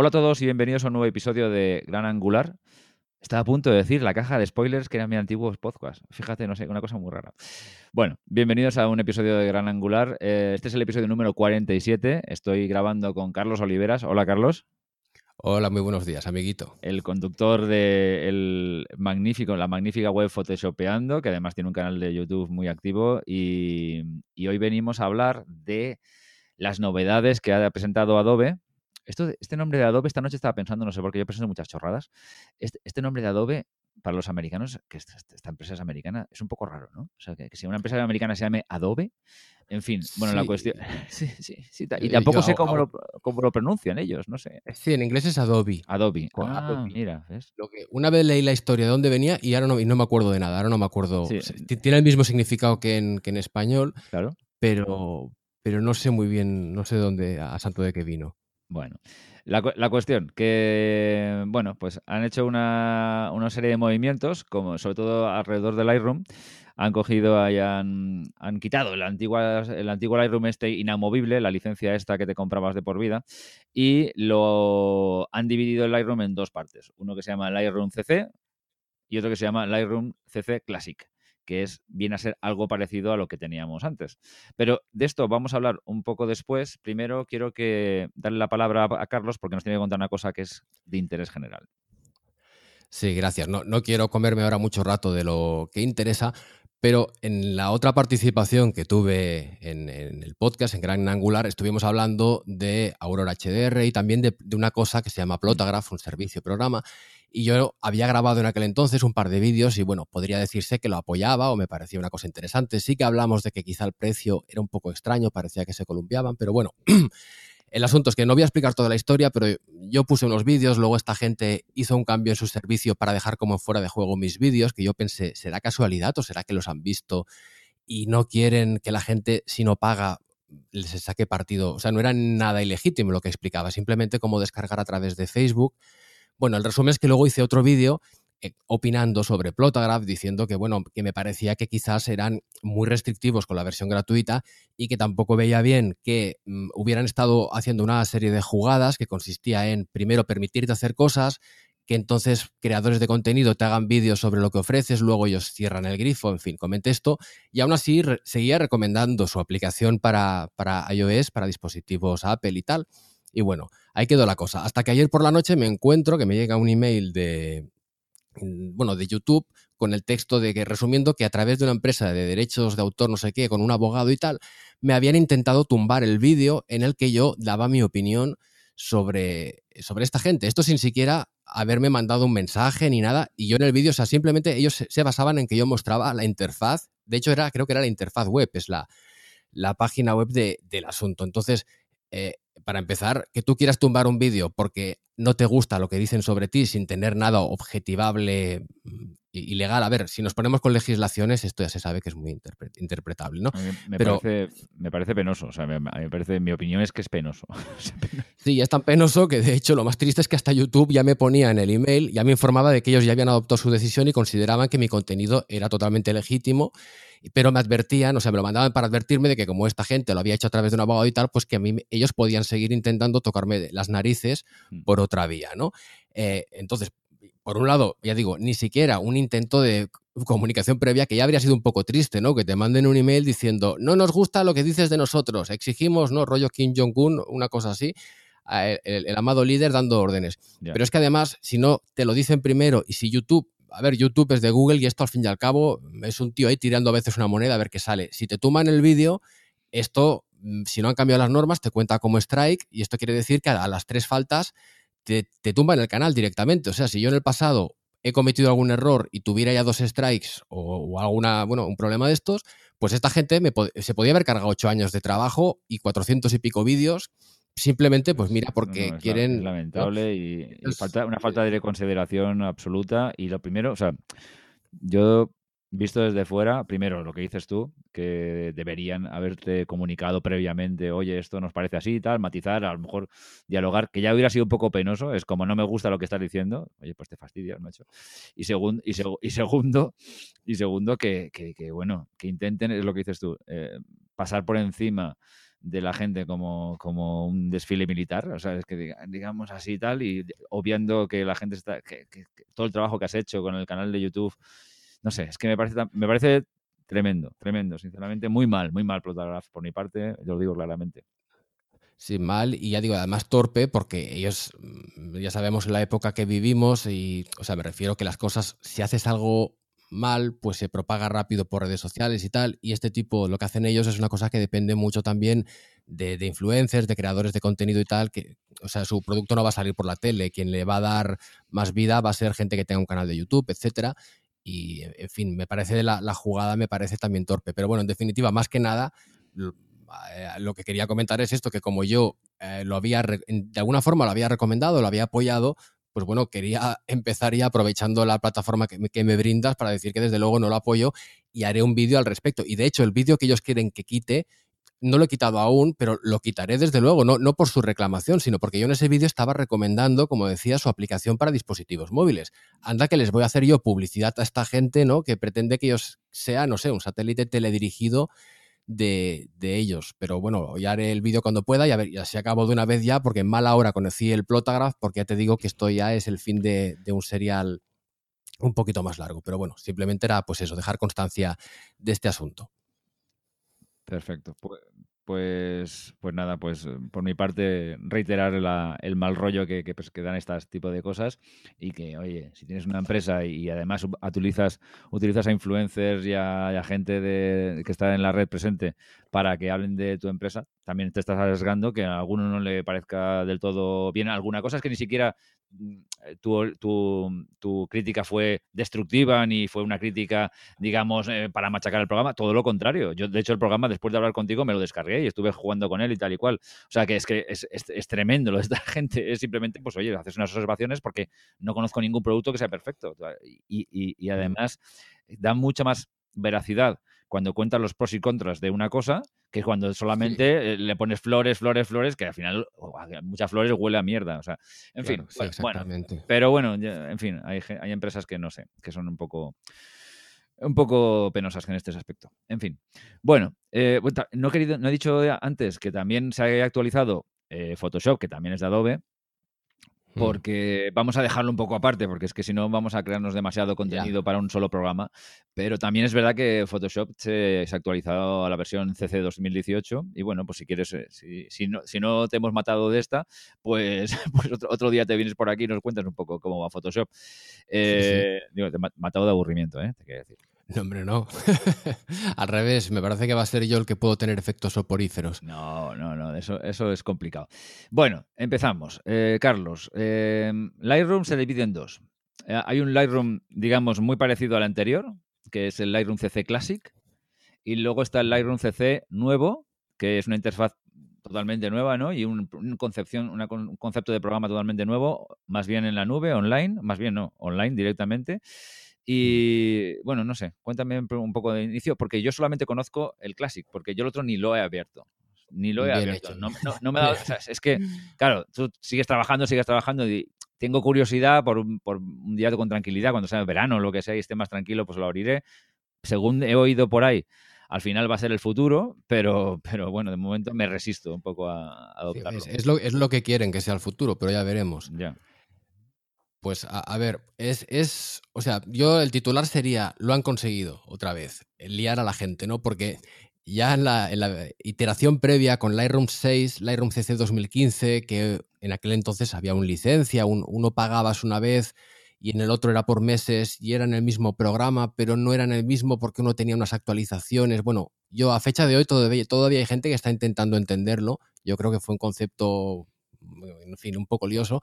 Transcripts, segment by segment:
Hola a todos y bienvenidos a un nuevo episodio de Gran Angular. Estaba a punto de decir la caja de spoilers que era mi antiguo podcast. Fíjate, no sé, una cosa muy rara. Bueno, bienvenidos a un episodio de Gran Angular. Eh, este es el episodio número 47. Estoy grabando con Carlos Oliveras. Hola, Carlos. Hola, muy buenos días, amiguito. El conductor de el magnífico, la magnífica web Photoshopeando, que además tiene un canal de YouTube muy activo. Y, y hoy venimos a hablar de las novedades que ha presentado Adobe esto, este nombre de Adobe, esta noche estaba pensando, no sé por qué yo pensando muchas chorradas. Este, este, nombre de Adobe, para los americanos, que esta, empresa es americana, es un poco raro, ¿no? O sea, que, si una empresa americana se llame Adobe, en fin, bueno, la cuestión. sí, sí, sí. Y eh, tampoco sé cómo lo, cómo lo, pronuncian ellos, no sé. Sí, en inglés es Adobe. Adobe. Ah, mira, ¿ves? Lo que, una vez leí la historia de dónde venía y ahora no, y no me acuerdo de nada, ahora no me acuerdo. tiene el mismo significado que en, que en español, claro. pero, pero no sé muy bien, no sé dónde, a santo de qué vino. Bueno, la, cuestión, que, bueno, pues han hecho una, serie de movimientos, como sobre todo alrededor del Lightroom, han cogido y han, quitado el antiguo, el antiguo Lightroom este inamovible, la licencia esta que te comprabas de por vida, y lo han dividido el Lightroom en dos partes. Uno que se llama Lightroom CC y otro que se llama Lightroom CC Classic que es, viene a ser algo parecido a lo que teníamos antes. Pero de esto vamos a hablar un poco después. Primero quiero darle la palabra a Carlos porque nos tiene que contar una cosa que es de interés general. Sí, gracias. No, no quiero comerme ahora mucho rato de lo que interesa, pero en la otra participación que tuve en, el podcast, en Gran Angular, estuvimos hablando de Aurora HDR y también de, de, una cosa que se llama Plotagraph, un servicio programa, y yo había grabado en aquel entonces un par de vídeos y bueno, podría decirse que lo apoyaba o me parecía una cosa interesante. Sí que hablamos de que quizá el precio era un poco extraño, parecía que se columpiaban, pero bueno, el asunto es que no voy a explicar toda la historia, pero yo puse unos vídeos, luego esta gente hizo un cambio en su servicio para dejar como fuera de juego mis vídeos, que yo pensé, ¿será casualidad o será que los han visto y no quieren que la gente, si no paga, les saque partido? O sea, no era nada ilegítimo lo que explicaba, simplemente como descargar a través de Facebook bueno, el resumen es que luego hice otro vídeo opinando sobre Plotagraph, diciendo que, bueno, que me parecía que quizás eran muy restrictivos con la versión gratuita y que tampoco veía bien que mm, hubieran estado haciendo una serie de jugadas que consistía en, primero, permitirte hacer cosas, que entonces creadores de contenido te hagan vídeos sobre lo que ofreces, luego ellos cierran el grifo, en fin, comenté esto, y aún así seguía recomendando su aplicación para, para iOS, para dispositivos Apple y tal. Y bueno, ahí quedó la cosa. Hasta que ayer por la noche me encuentro que me llega un email de, bueno, de YouTube con el texto de que, resumiendo, que a través de una empresa de derechos de autor, no sé qué, con un abogado y tal, me habían intentado tumbar el vídeo en el que yo daba mi opinión sobre, sobre esta gente. Esto sin siquiera haberme mandado un mensaje ni nada. Y yo en el vídeo, o sea, simplemente ellos se, basaban en que yo mostraba la interfaz. De hecho, era, creo que era la interfaz web, es la, la página web de, del asunto. Entonces, eh, para empezar, que tú quieras tumbar un vídeo porque no te gusta lo que dicen sobre ti sin tener nada objetivable mm, y legal. A ver, si nos ponemos con legislaciones, esto ya se sabe que es muy interpretable, ¿no? Me, parece, me parece penoso, o sea, me, parece, mi opinión es que es penoso. sí, es tan penoso que de hecho lo más triste es que hasta YouTube ya me ponía en el email, ya me informaba de que ellos ya habían adoptado su decisión y consideraban que mi contenido era totalmente legítimo pero me advertían, o sea, me lo mandaban para advertirme de que como esta gente lo había hecho a través de un abogado y tal, pues que a mí ellos podían seguir intentando tocarme las narices mm. por otra vía, ¿no? Eh, entonces, por un lado, ya digo, ni siquiera un intento de comunicación previa que ya habría sido un poco triste, ¿no? Que te manden un email diciendo, no nos gusta lo que dices de nosotros, exigimos, ¿no? Rollo Kim Jong-un, una cosa así. El, amado líder dando órdenes. Pero es que además, si no te lo dicen primero y si YouTube a ver, YouTube es de Google y esto al fin y al cabo es un tío ahí tirando a veces una moneda a ver qué sale. Si te tumban el vídeo, esto, mm, si no han cambiado las normas, te cuenta como strike y esto quiere decir que a las tres faltas te, te tumban el canal directamente. O sea, si yo en el pasado he cometido algún error y tuviera ya dos strikes o, alguna, bueno, un problema de estos, pues esta gente se podía haber cargado ocho años de trabajo y cuatrocientos y pico vídeos simplemente, pues mira, porque quieren. lamentable y, falta, una falta de consideración absoluta. Y lo primero, o sea, yo visto desde fuera, primero lo que dices tú, que deberían haberte comunicado previamente, oye, esto nos parece así y tal, matizar, a lo mejor dialogar, que ya hubiera sido un poco penoso, es como no me gusta lo que estás diciendo, oye, pues te fastidias, macho. Y, segundo y, y segundo, y segundo que, que, bueno, que intenten, es lo que dices tú, eh, pasar por encima de la gente como, como un desfile militar, o sea, es que digamos así y tal, y obviando que la gente está, todo el trabajo que has hecho con el canal de YouTube, no sé, es que me parece, me parece tremendo, tremendo, sinceramente, muy mal, muy mal Plotograph por mi parte, yo lo digo claramente. Sí, mal y ya digo, además torpe porque ellos, mm, ya sabemos la época que vivimos y, o sea, me refiero que las cosas, si haces algo mal, pues se propaga rápido por redes sociales y tal. Y este tipo, lo que hacen ellos es una cosa que depende mucho también de, influencers, de creadores de contenido y tal, que, o sea, su producto no va a salir por la tele. Quien le va a dar más vida va a ser gente que tenga un canal de YouTube, etcétera. Y, en fin, me parece la, la jugada, me parece también torpe. Pero bueno, en definitiva, más que nada, eh, lo que quería comentar es esto, que como yo eh, lo había, de alguna forma lo había recomendado, lo había apoyado, pues bueno, quería empezar ya aprovechando la plataforma que me, brindas para decir que desde luego no lo apoyo y haré un vídeo al respecto. Y de hecho, el vídeo que ellos quieren que quite, no lo he quitado aún, pero lo quitaré desde luego, no, no por su reclamación, sino porque yo en ese vídeo estaba recomendando, como decía, su aplicación para dispositivos móviles. Anda que les voy a hacer yo publicidad a esta gente, ¿no? Que pretende que ellos sean, no sé, un satélite teledirigido de, ellos. Pero bueno, ya haré el vídeo cuando pueda y a ver, ya se acabó de una vez ya, porque en mala hora conocí el Plotagraph, porque ya te digo que esto ya es el fin de, de un serial un poquito más largo. Pero bueno, simplemente era pues eso, dejar constancia de este asunto. Perfecto. Pues, pues, pues nada, pues eh, por mi parte reiterar el mal rollo que, que, pues, dan estas tipo de cosas y que, oye, si tienes una empresa y, además utilizas, utilizas a influencers y a, gente que está en la red presente para que hablen de tu empresa, también te estás arriesgando que a alguno no le parezca del todo bien alguna cosa, es que ni siquiera mm, eh, tu, tu, tu, crítica fue destructiva ni fue una crítica, digamos, eh, para machacar el programa. Todo lo contrario. Yo, de hecho, el programa, después de hablar contigo, me lo descargué y estuve jugando con él y tal y cual. O sea, que es que es, es, tremendo lo de esta gente. Es simplemente, pues, oye, haces unas observaciones porque no conozco ningún producto que sea perfecto. Y, y, y además da mucha más veracidad cuando cuentas los pros y contras de una cosa que cuando solamente eh, le pones flores, flores, flores, que al final muchas flores huele a mierda. O sea, en fin. bueno, pero bueno, en fin, hay, hay empresas que no sé, que son un poco un poco penosas en este aspecto. En fin. Bueno, eh, no, he querido, no he dicho antes que también se ha actualizado eh, Photoshop, que también es de Adobe. Porque vamos a dejarlo un poco aparte, porque es que si no vamos a crearnos demasiado contenido para un solo programa. Pero también es verdad que Photoshop se, ha actualizado a la versión CC 2018 y bueno, pues si quieres, eh, si, no, si no te hemos matado de esta, pues, pues otro, día te vienes por aquí y nos cuentas un poco cómo va Photoshop. Eh, Digo, te he matado de aburrimiento, ¿eh? te quiero decir. No, hombre, no. Al revés, me parece que va a ser yo el que puedo tener efectos soporíferos. No, no, no, eso, eso es complicado. Bueno, empezamos. Eh, Carlos, eh, Lightroom se divide en dos. Eh, hay un Lightroom, digamos, muy parecido al anterior, que es el Lightroom CC Classic, y luego está el Lightroom CC nuevo, que es una interfaz totalmente nueva, ¿no? Y un, concepción, un concepto de programa totalmente nuevo, más bien en la nube, online, más bien no, online directamente. Y bueno, no sé, cuéntame un poco de inicio, porque yo solamente conozco el Classic, porque yo el otro ni lo he abierto. Ni lo he abierto. No, me da, es que, claro, tú sigues trabajando, sigues trabajando y tengo curiosidad por, por un día con tranquilidad, cuando sea verano o lo que sea y esté más tranquilo, pues lo abriré. Según he oído por ahí, al final va a ser el futuro, pero, pero bueno, de momento me resisto un poco a, adoptarlo. es, lo, es, lo, que quieren que sea el futuro, pero ya veremos. Ya. Pues a, ver, es, es, o sea, yo el titular sería, lo han conseguido otra vez, liar a la gente, ¿no? Porque ya en la, en la iteración previa con Lightroom 6, Lightroom CC 2015, que en aquel entonces había una licencia, uno pagabas una vez y en el otro era por meses y era en el mismo programa, pero no era en el mismo porque uno tenía unas actualizaciones. Bueno, yo a fecha de hoy todavía, todavía hay gente que está intentando entenderlo. Yo creo que fue un concepto, en fin, un poco lioso.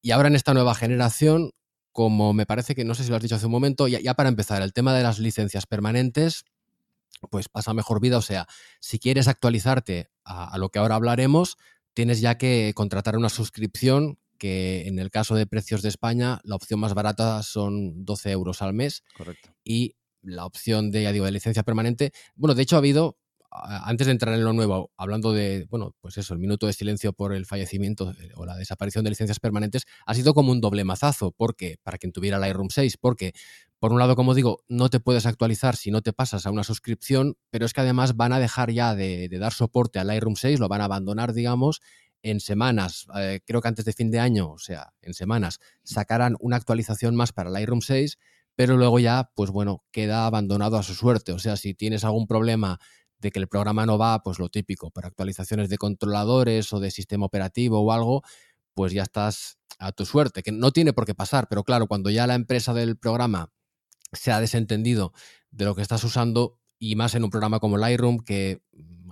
Y ahora en esta nueva generación, como me parece que no sé si lo has dicho hace un momento, ya, para empezar, el tema de las licencias permanentes, pues pasa mejor vida. O sea, si quieres actualizarte a, lo que ahora hablaremos, tienes ya que contratar una suscripción que en el caso de precios de España, la opción más barata son 12 euros al mes. Correcto. Y la opción de, ya digo, de licencia permanente, bueno, de hecho ha habido antes de entrar en lo nuevo, hablando de, bueno, pues eso, el minuto de silencio por el fallecimiento eh, o la desaparición de licencias permanentes, ha sido como un doble mazazo, porque para quien tuviera Lightroom 6, porque por un lado, como digo, no te puedes actualizar si no te pasas a una suscripción, pero es que además van a dejar ya de, dar soporte al Lightroom 6, lo van a abandonar, digamos, en semanas, eh, creo que antes de fin de año, o sea, en semanas, sacarán una actualización más para Lightroom 6, pero luego ya, pues bueno, queda abandonado a su suerte. O sea, si tienes algún problema de que el programa no va, pues lo típico, para actualizaciones de controladores o de sistema operativo o algo, pues ya estás a tu suerte, que no tiene por qué pasar, pero claro, cuando ya la empresa del programa se ha desentendido de lo que estás usando y más en un programa como Lightroom, que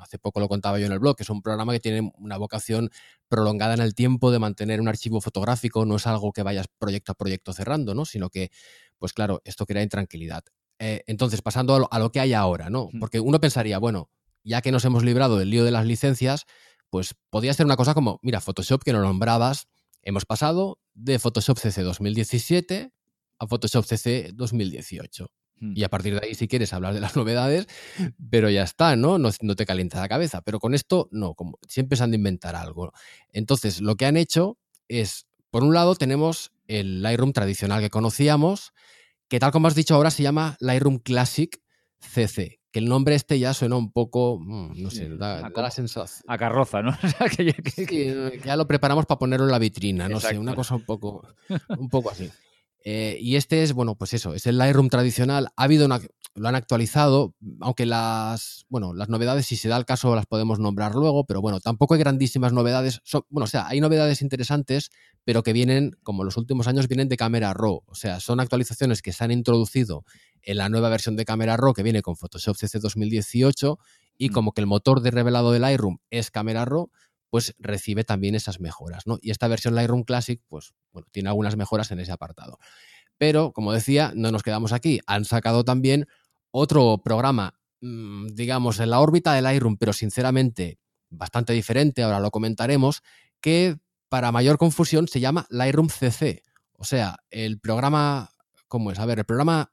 hace poco lo contaba yo en el blog, que es un programa que tiene una vocación prolongada en el tiempo de mantener un archivo fotográfico, no es algo que vayas proyecto a proyecto cerrando, ¿no? Sino que, pues claro, esto crea intranquilidad. Eh, entonces, pasando a lo, que hay ahora, ¿no? Porque uno pensaría, bueno, ya que nos hemos librado del lío de las licencias, pues podría ser una cosa como, mira, Photoshop que no nombrabas, hemos pasado de Photoshop CC 2017 a Photoshop CC 2018. Hmm. Y a partir de ahí, si quieres hablar de las novedades, pero ya está, ¿no? ¿no? te calienta la cabeza. Pero con esto, no, como siempre se han de inventar algo. Entonces, lo que han hecho es, por un lado, tenemos el Lightroom tradicional que conocíamos, que tal como has dicho ahora se llama Lightroom Classic CC. Que el nombre este ya suena un poco, mm, no sé, da, la sensación. A carroza, ¿no? que, que, ya lo preparamos para ponerlo en la vitrina, no sé, una cosa un poco, un poco así. Eh, y este es, bueno, pues eso, es el Lightroom tradicional. Ha habido una, lo han actualizado, aunque las, bueno, las novedades, si se da el caso, las podemos nombrar luego, pero bueno, tampoco hay grandísimas novedades. bueno, o sea, hay novedades interesantes, pero que vienen, como los últimos años, vienen de Camera Raw. O sea, son actualizaciones que se han introducido en la nueva versión de Camera Raw que viene con Photoshop CC 2018 y mm. como que el motor de revelado del Lightroom es Camera Raw, pues recibe también esas mejoras, ¿no? Y esta versión Lightroom Classic, pues bueno, tiene algunas mejoras en ese apartado. Pero, como decía, no nos quedamos aquí. Han sacado también otro programa, mm, digamos, en la órbita del Lightroom, pero sinceramente bastante diferente, ahora lo comentaremos, que para mayor confusión se llama Lightroom CC. O sea, el programa, ¿cómo es? A ver, el programa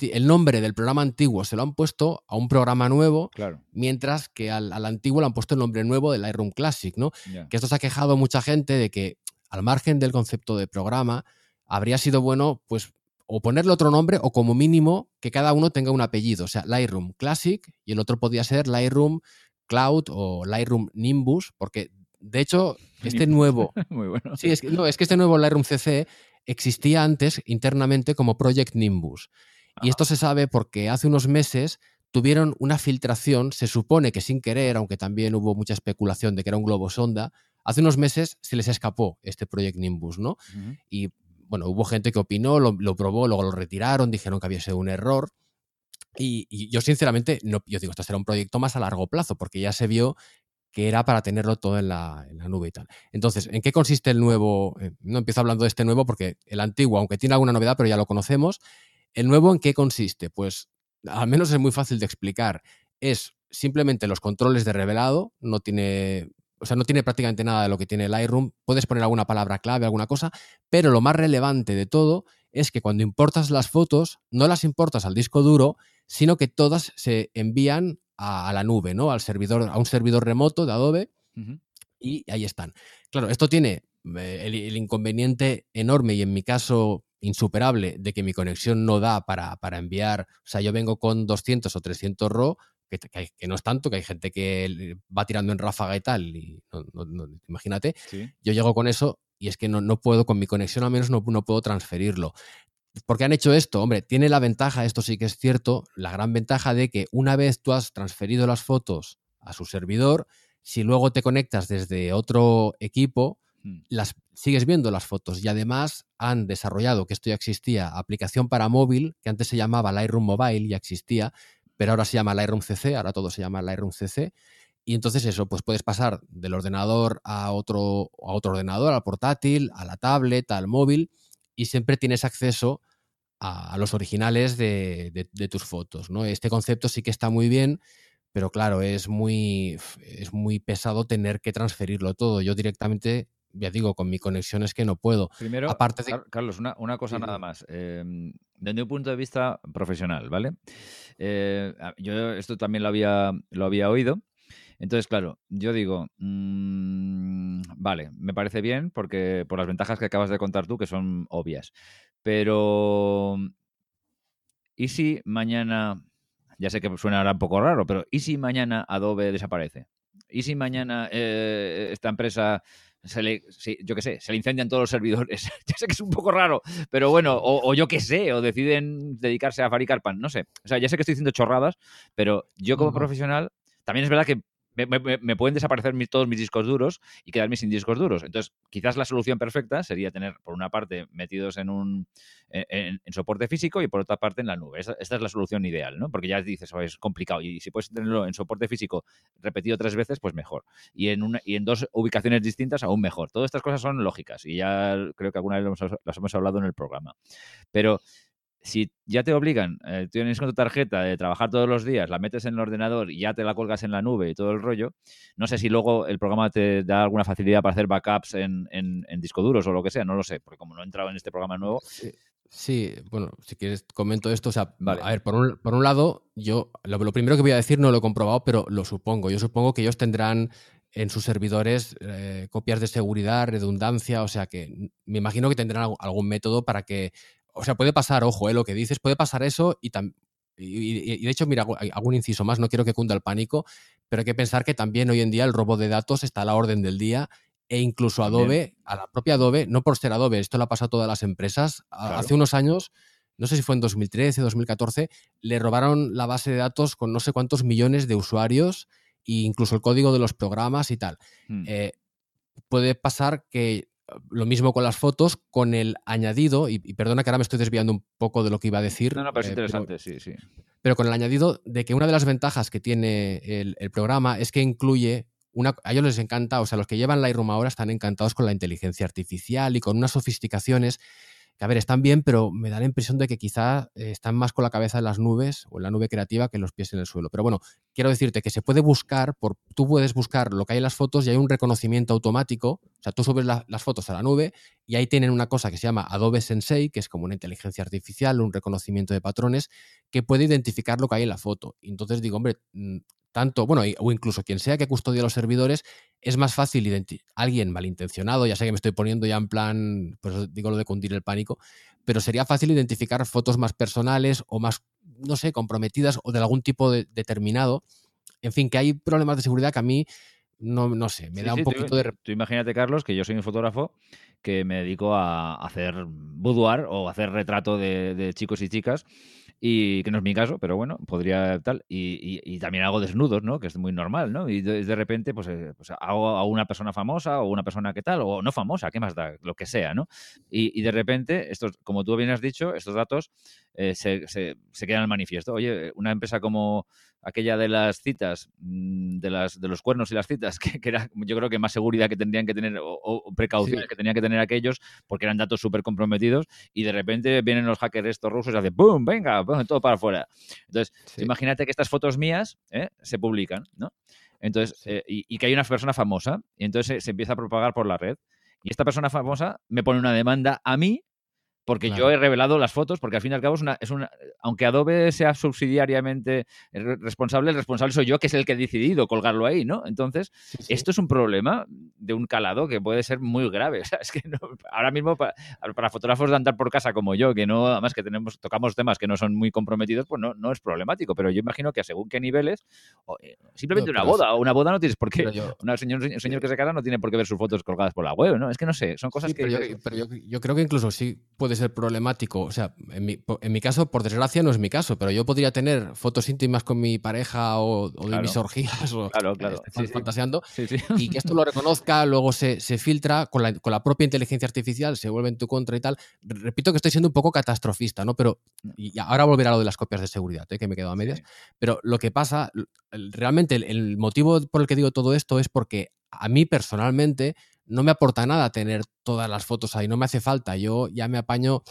el nombre del programa antiguo se lo han puesto a un programa nuevo, mientras que al, antiguo le han puesto el nombre nuevo del Lightroom Classic, ¿no? Que esto se ha quejado mucha gente de que, al margen del concepto de programa, habría sido bueno, pues, o ponerle otro nombre o como mínimo que cada uno tenga un apellido. O sea, Lightroom Classic y el otro podía ser Lightroom Cloud o Lightroom Nimbus, porque de hecho, este nuevo. Muy bueno. Sí, es que, no, es que este nuevo Lightroom CC existía antes internamente como Project Nimbus. Y esto se sabe porque hace unos meses tuvieron una filtración, se supone que sin querer, aunque también hubo mucha especulación de que era un globo sonda, hace unos meses se les escapó este Project Nimbus, ¿no? Y bueno, hubo gente que opinó, lo, probó, luego lo retiraron, dijeron que había sido un error. Y, yo sinceramente, no, yo digo, esto será un proyecto más a largo plazo, porque ya se vio que era para tenerlo todo en la, nube y tal. Entonces, ¿en qué consiste el nuevo? Eh, no empiezo hablando de este nuevo porque el antiguo, aunque tiene alguna novedad, pero ya lo conocemos, ¿El nuevo en qué consiste? Pues al menos es muy fácil de explicar. Es simplemente los controles de revelado, no tiene, o sea, no tiene prácticamente nada de lo que tiene Lightroom. Puedes poner alguna palabra clave, alguna cosa, pero lo más relevante de todo es que cuando importas las fotos, no las importas al disco duro, sino que todas se envían a, la nube, ¿no? Al servidor, a un servidor remoto de Adobe. Y ahí están. Claro, esto tiene eh, el, inconveniente enorme y en mi caso insuperable de que mi conexión no da para, enviar, o sea, yo vengo con 200 o 300 RAW, que, no es tanto, que hay gente que va tirando en ráfaga y tal, y imagínate, yo llego con eso y es que no, no, puedo, con mi conexión al menos no, no puedo transferirlo. ¿Por qué han hecho esto? Hombre, tiene la ventaja, esto sí que es cierto, la gran ventaja de que una vez tú has transferido las fotos a su servidor, si luego te conectas desde otro equipo, Hmm. las sigues viendo las fotos y además han desarrollado, que esto ya existía, aplicación para móvil, que antes se llamaba Lightroom Mobile, ya existía, pero ahora se llama Lightroom CC, ahora todo se llama Lightroom CC. Y entonces eso, pues puedes pasar del ordenador a otro, a otro ordenador, al portátil, a la tablet, al móvil, y siempre tienes acceso a, los originales de, de, tus fotos. ¿no? Este concepto sí que está muy bien, pero claro, es muy, es muy pesado tener que transferirlo todo. Yo directamente ya digo, con mi conexión es que no puedo. Primero, Aparte Carlos, una, cosa nada más. Em, desde un punto de vista profesional, ¿vale? Eh, yo esto también lo había, lo había oído. Entonces, claro, yo digo, mm, vale, me parece bien porque por las ventajas que acabas de contar tú, que son obvias. Pero, ¿y si mañana, ya sé que suena ahora un poco raro, pero ¿y si mañana Adobe desaparece? ¿Y si mañana eh, esta empresa se le, yo qué sé, se le incendian todos los servidores. ya sé que es un poco raro, pero bueno, o, yo qué sé, o deciden dedicarse a fabricar pan, no sé. O sea, ya sé que estoy diciendo chorradas, pero yo como profesional, también es verdad que me, pueden desaparecer todos mis discos duros y quedarme sin discos duros. Entonces, quizás la solución perfecta sería tener, por una parte, metidos en un en, soporte físico y por otra parte en la nube. Esta, es la solución ideal, ¿no? Porque ya dices, es complicado. Y si puedes tenerlo en soporte físico repetido tres veces, pues mejor. Y en, una, y en dos ubicaciones distintas, aún mejor. Todas estas cosas son lógicas y ya creo que alguna vez las hemos hablado en el programa. Pero si ya te obligan, eh, tienes con tu tarjeta de trabajar todos los días, la metes en el ordenador y ya te la colgas en la nube y todo el rollo, no sé si luego el programa te da alguna facilidad para hacer backups en, en, disco duros o lo que sea, no lo sé, porque como no he entrado en este programa nuevo. Sí. bueno, si quieres comento esto. O sea, a ver, por un, por un lado, yo lo, primero que voy a decir no lo he comprobado, pero lo supongo. Yo supongo que ellos tendrán en sus servidores eh, copias de seguridad, redundancia, o sea que me imagino que tendrán algún método para que o sea, puede pasar, ojo, eh, lo que dices, puede pasar eso y, y, de hecho, mira, hago un inciso más, no quiero que cunda el pánico, pero hay que pensar que también hoy en día el robo de datos está a la orden del día e incluso Adobe, a la propia Adobe, no por ser Adobe, esto lo ha pasado a todas las empresas, hace unos años, no sé si fue en 2013, 2014, le robaron la base de datos con no sé cuántos millones de usuarios e incluso el código de los programas y tal. Hmm. Eh, puede pasar que lo mismo con las fotos, con el añadido, y, perdona que ahora me estoy desviando un poco de lo que iba a decir. No, no, pero es eh, interesante, sí, sí. Pero con el añadido de que una de las ventajas que tiene el, programa es que incluye una, a ellos les encanta, o sea, los que llevan Lightroom ahora están encantados con la inteligencia artificial y con unas sofisticaciones que a ver, están bien, pero me da la impresión de que quizá eh, están más con la cabeza en las nubes o en la nube creativa que los pies en el suelo. Pero bueno, quiero decirte que se puede buscar, por, tú puedes buscar lo que hay en las fotos y hay un reconocimiento automático. O sea, tú subes las fotos a la nube y ahí tienen una cosa que se llama Adobe Sensei, que es como una inteligencia artificial, un reconocimiento de patrones, que puede identificar lo que hay en la foto. Y entonces digo, hombre, mm, tanto, bueno, o incluso quien sea que custodie los servidores, es más fácil alguien malintencionado, ya sé que me estoy poniendo ya en plan, pues digo lo de cundir el pánico, pero sería fácil identificar fotos más personales o más, no sé, comprometidas o de algún tipo determinado. En fin, que hay problemas de seguridad que a mí no, no sé, me da un poquito de... Tú imagínate, Carlos, que yo soy un fotógrafo que me dedico a hacer boudoir o hacer retrato de chicos y chicas y que no es mi caso, pero bueno, podría tal. Y, y, también hago desnudos, ¿no? Que es muy normal, ¿no? Y de, repente, pues, eh, pues, hago a una persona famosa o una persona que tal, o no famosa, ¿qué más da? Lo que sea, ¿no? Y, y de repente, estos, como tú bien has dicho, estos datos eh, se, se, se, quedan al manifiesto. Oye, una empresa como aquella de las citas, mm, de, las, de los cuernos y las citas, que, era yo creo que más seguridad que tendrían que tener o, precauciones que tenían que tener aquellos, porque eran datos súper comprometidos, y de repente vienen los hackers estos rusos y hacen ¡pum! ¡Venga! todo para afuera. Entonces, imagínate que estas fotos mías ¿eh? se publican, ¿no? Entonces, eh, y, que hay una persona famosa, y entonces se empieza a propagar por la red. Y esta persona famosa me pone una demanda a mí porque yo he revelado las fotos, porque al fin y al cabo es una, es una aunque Adobe sea subsidiariamente responsable, el responsable soy yo, que es el que he decidido colgarlo ahí, ¿no? Entonces, esto es un problema de un calado que puede ser muy grave. O sea, es que ahora mismo para, fotógrafos de andar por casa como yo, que no, además que tenemos, tocamos temas que no son muy comprometidos, pues no, no es problemático. Pero yo imagino que a según qué niveles, eh, simplemente una boda, o una boda no tienes por qué. un señor, señor que se casa no tiene por qué ver sus fotos colgadas por la web, ¿no? Es que no sé, son cosas que. Pero, yo, pero yo, creo que incluso sí puede ser problemático. O sea, en mi, en mi, caso, por desgracia, no es mi caso, pero yo podría tener fotos íntimas con mi pareja o, de mis orgías o claro, claro. fantaseando y que esto lo reconozca, luego se, se filtra con la, con la, propia inteligencia artificial, se vuelve en tu contra y tal. Repito que estoy siendo un poco catastrofista, ¿no? Pero y ahora volverá a lo de las copias de seguridad, ¿eh? que me quedo a medias. Pero lo que pasa, realmente el motivo por el que digo todo esto es porque a mí personalmente no me aporta nada tener todas las fotos ahí, no me hace falta, yo ya me apaño,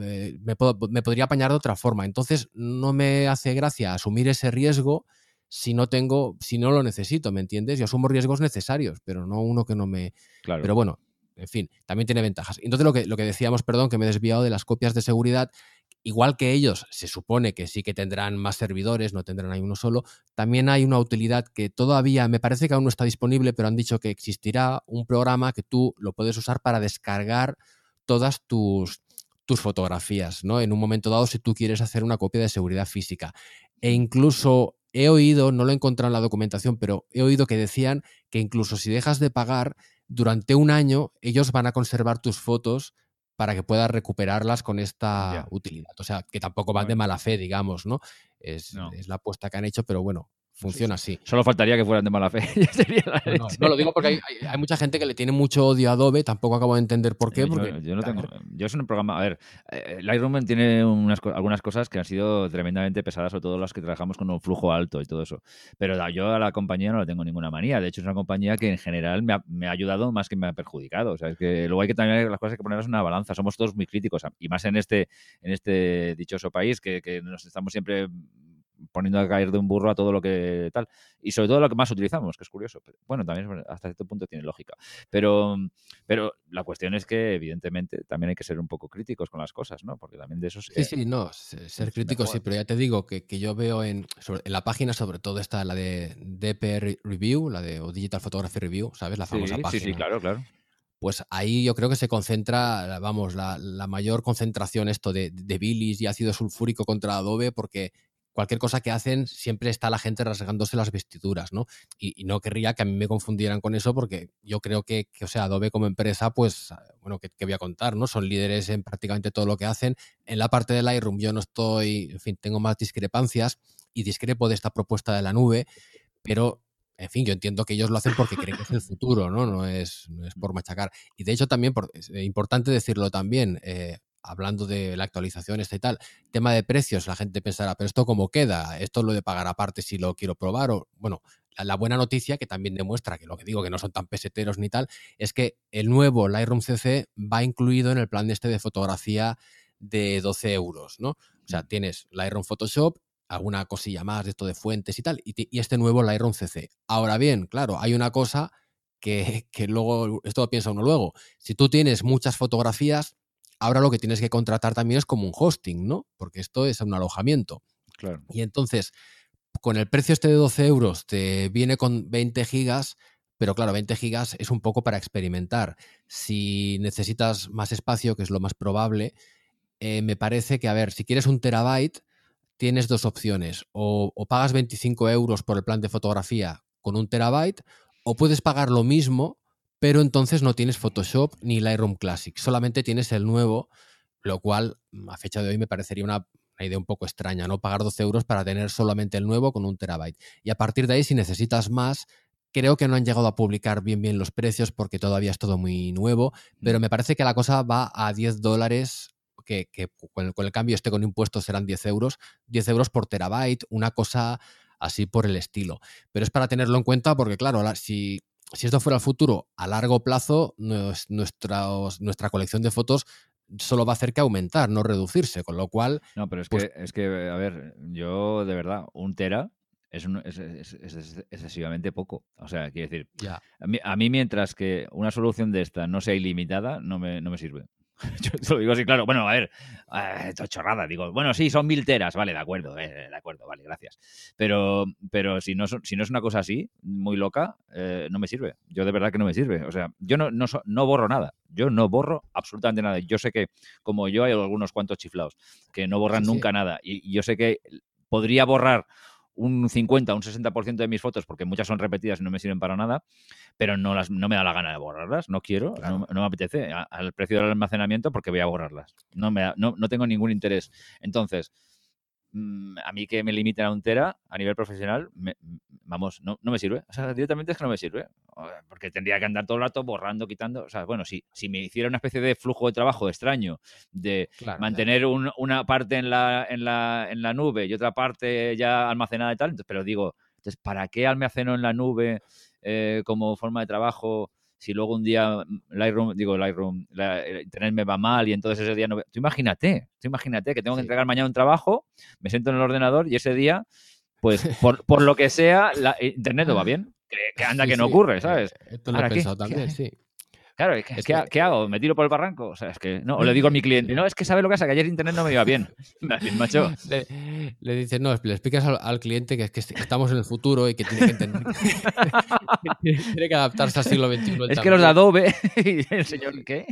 eh, me, podría apañar de otra forma, entonces no me hace gracia asumir ese riesgo si no tengo, si no lo necesito, ¿me entiendes? Yo asumo riesgos necesarios, pero no uno que no me... Claro. Pero bueno, en fin, también tiene ventajas. Entonces lo que, lo que decíamos, perdón, que me he desviado de las copias de seguridad, igual que ellos se supone que sí que tendrán más servidores, no tendrán ahí uno solo, también hay una utilidad que todavía me parece que aún no está disponible, pero han dicho que existirá un programa que tú lo puedes usar para descargar todas tus, tus fotografías, ¿no? En un momento dado, si tú quieres hacer una copia de seguridad física. E incluso he oído, no lo he encontrado en la documentación, pero he oído que decían que incluso si dejas de pagar, durante un año ellos van a conservar tus fotos para que puedas recuperarlas con esta utilidad. O sea, que tampoco van de mala fe, digamos, ¿no? Es, es la apuesta que han hecho, pero bueno, Funciona así. Solo faltaría que fueran de mala fe. no, lo digo porque hay, mucha gente que le tiene mucho odio a Adobe, tampoco acabo de entender por qué. Porque, yo, no tengo. Yo soy un programa. A ver, eh, Lightroom tiene unas, algunas cosas que han sido tremendamente pesadas, sobre todo las que trabajamos con un flujo alto y todo eso. Pero yo a la compañía no le tengo ninguna manía. De hecho, es una compañía que en general me ha, me ha ayudado más que me ha perjudicado. O sea, es que luego hay que también las cosas hay que ponerlas en una balanza. Somos todos muy críticos. Y más en este, en este dichoso país que, que nos estamos siempre poniendo a caer de un burro a todo lo que tal. Y sobre todo lo que más utilizamos, que es curioso. bueno, también hasta cierto punto tiene lógica. Pero, pero la cuestión es que, evidentemente, también hay que ser un poco críticos con las cosas, ¿no? Porque también de eso... Sí, sí, no, ser crítico sí, pero ya te digo que, que yo veo en, en, la página, sobre todo está la de DPR Review, la de Digital Photography Review, ¿sabes? La famosa página. Sí, sí, claro, claro pues ahí yo creo que se concentra, vamos, la, mayor concentración esto de, de bilis y ácido sulfúrico contra Adobe, porque cualquier cosa que hacen siempre está la gente rasgándose las vestiduras, ¿no? Y, no querría que a mí me confundieran con eso porque yo creo que, o sea, Adobe como empresa, pues, ah, bueno, ¿qué, voy a contar, no? Son líderes en prácticamente todo lo que hacen. En la parte del Lightroom yo no estoy, en fin, tengo más discrepancias y discrepo de esta propuesta de la nube, pero en fin, yo entiendo que ellos lo hacen porque creen que es el futuro, ¿no? No es, no es por machacar. Y de hecho también, es importante decirlo también, eh, hablando de la actualización esta y tal, tema de precios, la gente pensará, pero esto cómo queda, esto es lo de pagar aparte si lo quiero probar o bueno, la, buena noticia que también demuestra que lo que digo que no son tan peseteros ni tal, es que el nuevo Lightroom CC va incluido en el plan de este de fotografía de 12 euros, ¿no? O sea, tienes Lightroom Photoshop, alguna cosilla más de esto de fuentes y tal, y, este nuevo Lightroom CC. Ahora bien, claro, hay una cosa que, que luego, esto piensa uno luego, si tú tienes muchas fotografías, Ahora lo que tienes que contratar también es como un hosting, ¿no? Porque esto es un alojamiento. Claro. Y entonces, con el precio este de 12 euros, te viene con 20 gigas, pero claro, 20 gigas es un poco para experimentar. Si necesitas más espacio, que es lo más probable, eh, me parece que, a ver, si quieres un terabyte, tienes dos opciones. O, o, pagas 25 euros por el plan de fotografía con un terabyte, o puedes pagar lo mismo, pero entonces no tienes Photoshop ni Lightroom Classic, solamente tienes el nuevo, lo cual mm, a fecha de hoy me parecería una, idea un poco extraña, ¿no? Pagar 12 euros para tener solamente el nuevo con un terabyte. Y a partir de ahí, si necesitas más, creo que no han llegado a publicar bien bien los precios porque todavía es todo muy nuevo, pero mm. me parece que la cosa va a 10 dólares que, con, el, cambio este con impuestos serán 10 euros, 10 euros por terabyte, una cosa así por el estilo. Pero es para tenerlo en cuenta porque, claro, si si esto fuera el futuro, a largo plazo, nuestra colección de fotos solo va a hacer que aumentar, no reducirse, con lo cual... No, pero es, pues que, es que, a ver, yo de verdad, un tera es, excesivamente poco. O sea, quiero decir, a, mí, mientras que una solución de esta no sea ilimitada, no me, no me sirve. Yo te lo digo así, claro. Bueno, a ver, eh, chorrada. Digo, bueno, sí, son mil teras. Vale, de acuerdo, eh, de acuerdo, vale, gracias. Pero, pero si, no, si no es una cosa así, muy loca, eh, no me sirve. Yo de verdad que no me sirve. O sea, yo no, no, no borro nada. Yo no borro absolutamente nada. Yo sé que, como yo, hay algunos cuantos chiflados que no borran nunca nada. Y yo sé que podría borrar un 50, un 60% de mis fotos, porque muchas son repetidas y no me sirven para nada, pero no, las, no me da la gana de borrarlas, no quiero, no, me apetece, al precio del almacenamiento, porque voy a borrarlas. No, me no, no tengo ningún interés. Entonces, a mí que me limiten a un tera a nivel profesional, vamos, no, no me sirve. O sea, directamente es que no me sirve. Porque tendría que andar todo el rato borrando, quitando. O sea, bueno, si, si me hiciera una especie de flujo de trabajo extraño de mantener una parte en la, en, la, en la nube y otra parte ya almacenada y tal, pero digo, entonces, ¿para qué almaceno en la nube eh, como forma de trabajo? Si luego un día Lightroom, digo Lightroom, la, internet me va mal y entonces ese día no... Tú imagínate, tú imagínate que tengo que entregar mañana un trabajo, me siento en el ordenador y ese día, pues por, por lo que sea, la, internet no va bien. Que, anda que no ocurre, ¿sabes? Esto lo he pensado también, sí. Claro, es que, ¿qué hago? ¿Me tiro por el barranco? O sea, es que no, o le digo a mi cliente, no, es que sabe lo que pasa, que ayer internet no me iba bien. macho. Le, le dices, no, le explicas al, cliente que, es que estamos en el futuro y que tiene que entender tiene que adaptarse al siglo XXI. Es que los de Adobe y el señor, ¿qué?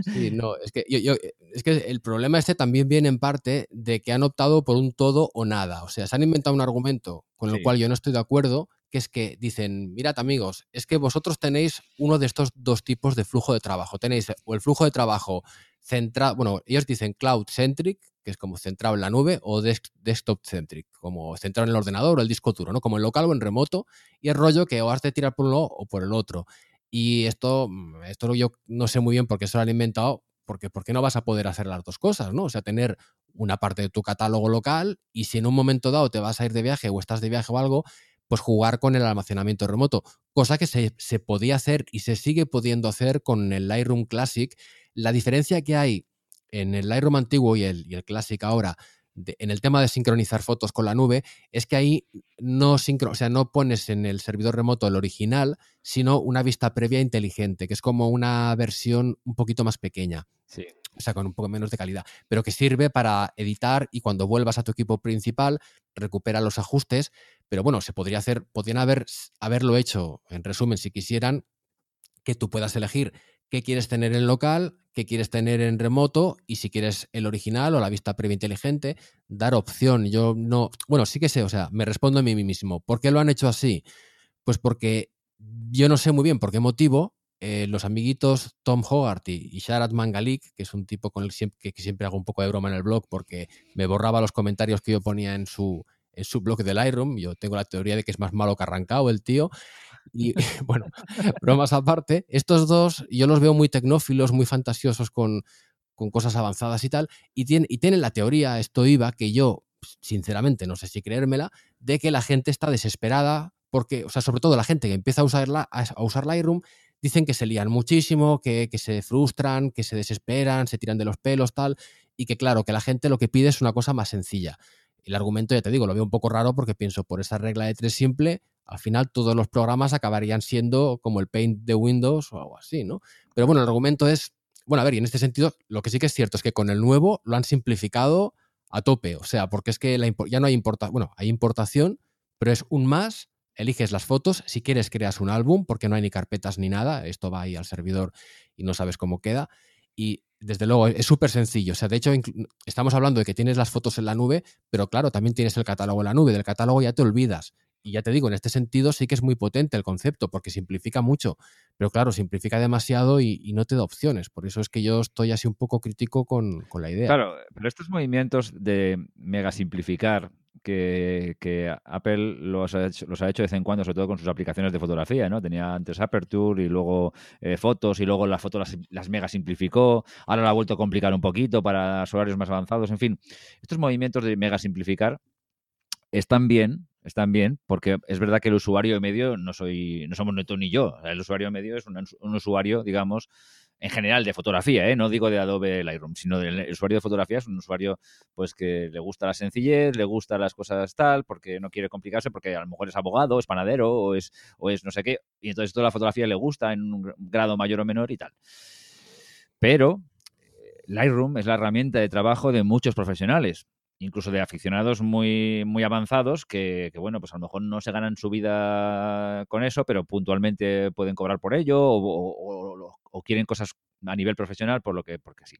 Sí, no, es que, yo, es que el problema este también viene en parte de que han optado por un todo o nada. O sea, se han inventado un argumento con el cual yo no estoy de acuerdo, que es que dicen, mirad amigos, es que vosotros tenéis uno de estos dos tipos de flujo de trabajo. Tenéis o el flujo de trabajo centrado, bueno, ellos dicen cloud-centric, que es como centrado en la nube, o desktop-centric, como centrado en el ordenador o el disco duro, ¿no? Como en local o en remoto, y el rollo que o has de tirar por uno o por el otro. Y esto, mm, esto yo no sé muy bien por qué se lo han inventado, porque ¿por qué no vas a poder hacer las dos cosas, ¿no? O sea, tener una parte de tu catálogo local y si en un momento dado te vas a ir de viaje o estás de viaje o algo, pues jugar con el almacenamiento remoto, cosa que se, podía hacer y se sigue pudiendo hacer con el Lightroom Classic. La diferencia que hay en el Lightroom antiguo y el, y el Classic ahora en el tema de sincronizar fotos con la nube es que ahí no, sincro, o sea, no pones en el servidor remoto el original, sino una vista previa inteligente, que es como una versión un poquito más pequeña. Sí. O sea, con un poco menos de calidad, pero que sirve para editar y cuando vuelvas a tu equipo principal, recupera los ajustes. Pero bueno, se podría hacer, podrían haber, haberlo hecho, en resumen, si quisieran, que tú puedas elegir qué quieres tener en local, qué quieres tener en remoto y si quieres el original o la vista previa inteligente, dar opción. Yo no, bueno, sí que sé, o sea, me respondo a mí mismo. ¿Por qué lo han hecho así? Pues porque yo no sé muy bien por qué motivo. Eh, los amiguitos Tom Hogarty y Sharat Mangalik, que es un tipo con el que, que siempre hago un poco de broma en el blog porque me borraba los comentarios que yo ponía en su, en su blog de Lightroom. Yo tengo la teoría de que es más malo que arrancado el tío. Y bueno, bromas aparte, estos dos yo los veo muy tecnófilos, muy fantasiosos con, con cosas avanzadas y tal, y, tiene, y tienen la teoría, esto iba, que yo, sinceramente, no sé si creérmela, de que la gente está desesperada, porque, o sea, sobre todo la gente que empieza a, usarla, a usar Lightroom, dicen que se lían muchísimo, que, que se frustran, que se desesperan, se tiran de los pelos, tal, y que claro, que la gente lo que pide es una cosa más sencilla. El argumento, ya te digo, lo veo un poco raro porque pienso, por esa regla de tres simple, al final todos los programas acabarían siendo como el Paint de Windows o algo así, ¿no? Pero bueno, el argumento es, bueno, a ver, y en este sentido, lo que sí que es cierto es que con el nuevo lo han simplificado a tope, o sea, porque es que ya no hay importación, bueno, hay importación, pero es un más, eliges las fotos, si quieres creas un álbum, porque no hay ni carpetas ni nada, esto va ahí al servidor y no sabes cómo queda, y desde luego, es súper sencillo. O sea, de hecho, estamos hablando de que tienes las fotos en la nube, pero claro, también tienes el catálogo en la nube. Del catálogo ya te olvidas. Y ya te digo, en este sentido sí que es muy potente el concepto, porque simplifica mucho. Pero claro, simplifica demasiado y, no te da opciones. Por eso es que yo estoy así un poco crítico con, con la idea. Claro, pero estos movimientos de mega simplificar que, Apple los ha, hecho, los ha, hecho, de vez en cuando, sobre todo con sus aplicaciones de fotografía, ¿no? Tenía antes Aperture y luego eh, fotos y luego las fotos las, mega simplificó, ahora lo ha vuelto a complicar un poquito para horarios más avanzados, en fin, estos movimientos de mega simplificar están bien, están bien, porque es verdad que el usuario medio no soy, no somos ni tú ni yo. El usuario medio es un usuario, digamos, en general de fotografía, ¿eh? no digo de Adobe Lightroom, sino del usuario de fotografía es un usuario pues que le gusta la sencillez, le gusta las cosas tal, porque no quiere complicarse, porque a lo mejor es abogado, es panadero o es, o es no sé qué, y entonces toda la fotografía le gusta en un grado mayor o menor y tal. Pero eh, Lightroom es la herramienta de trabajo de muchos profesionales incluso de aficionados muy, muy avanzados que, bueno, pues a lo mejor no se ganan su vida con eso, pero puntualmente pueden cobrar por ello o, quieren cosas a nivel profesional por lo que, porque sí.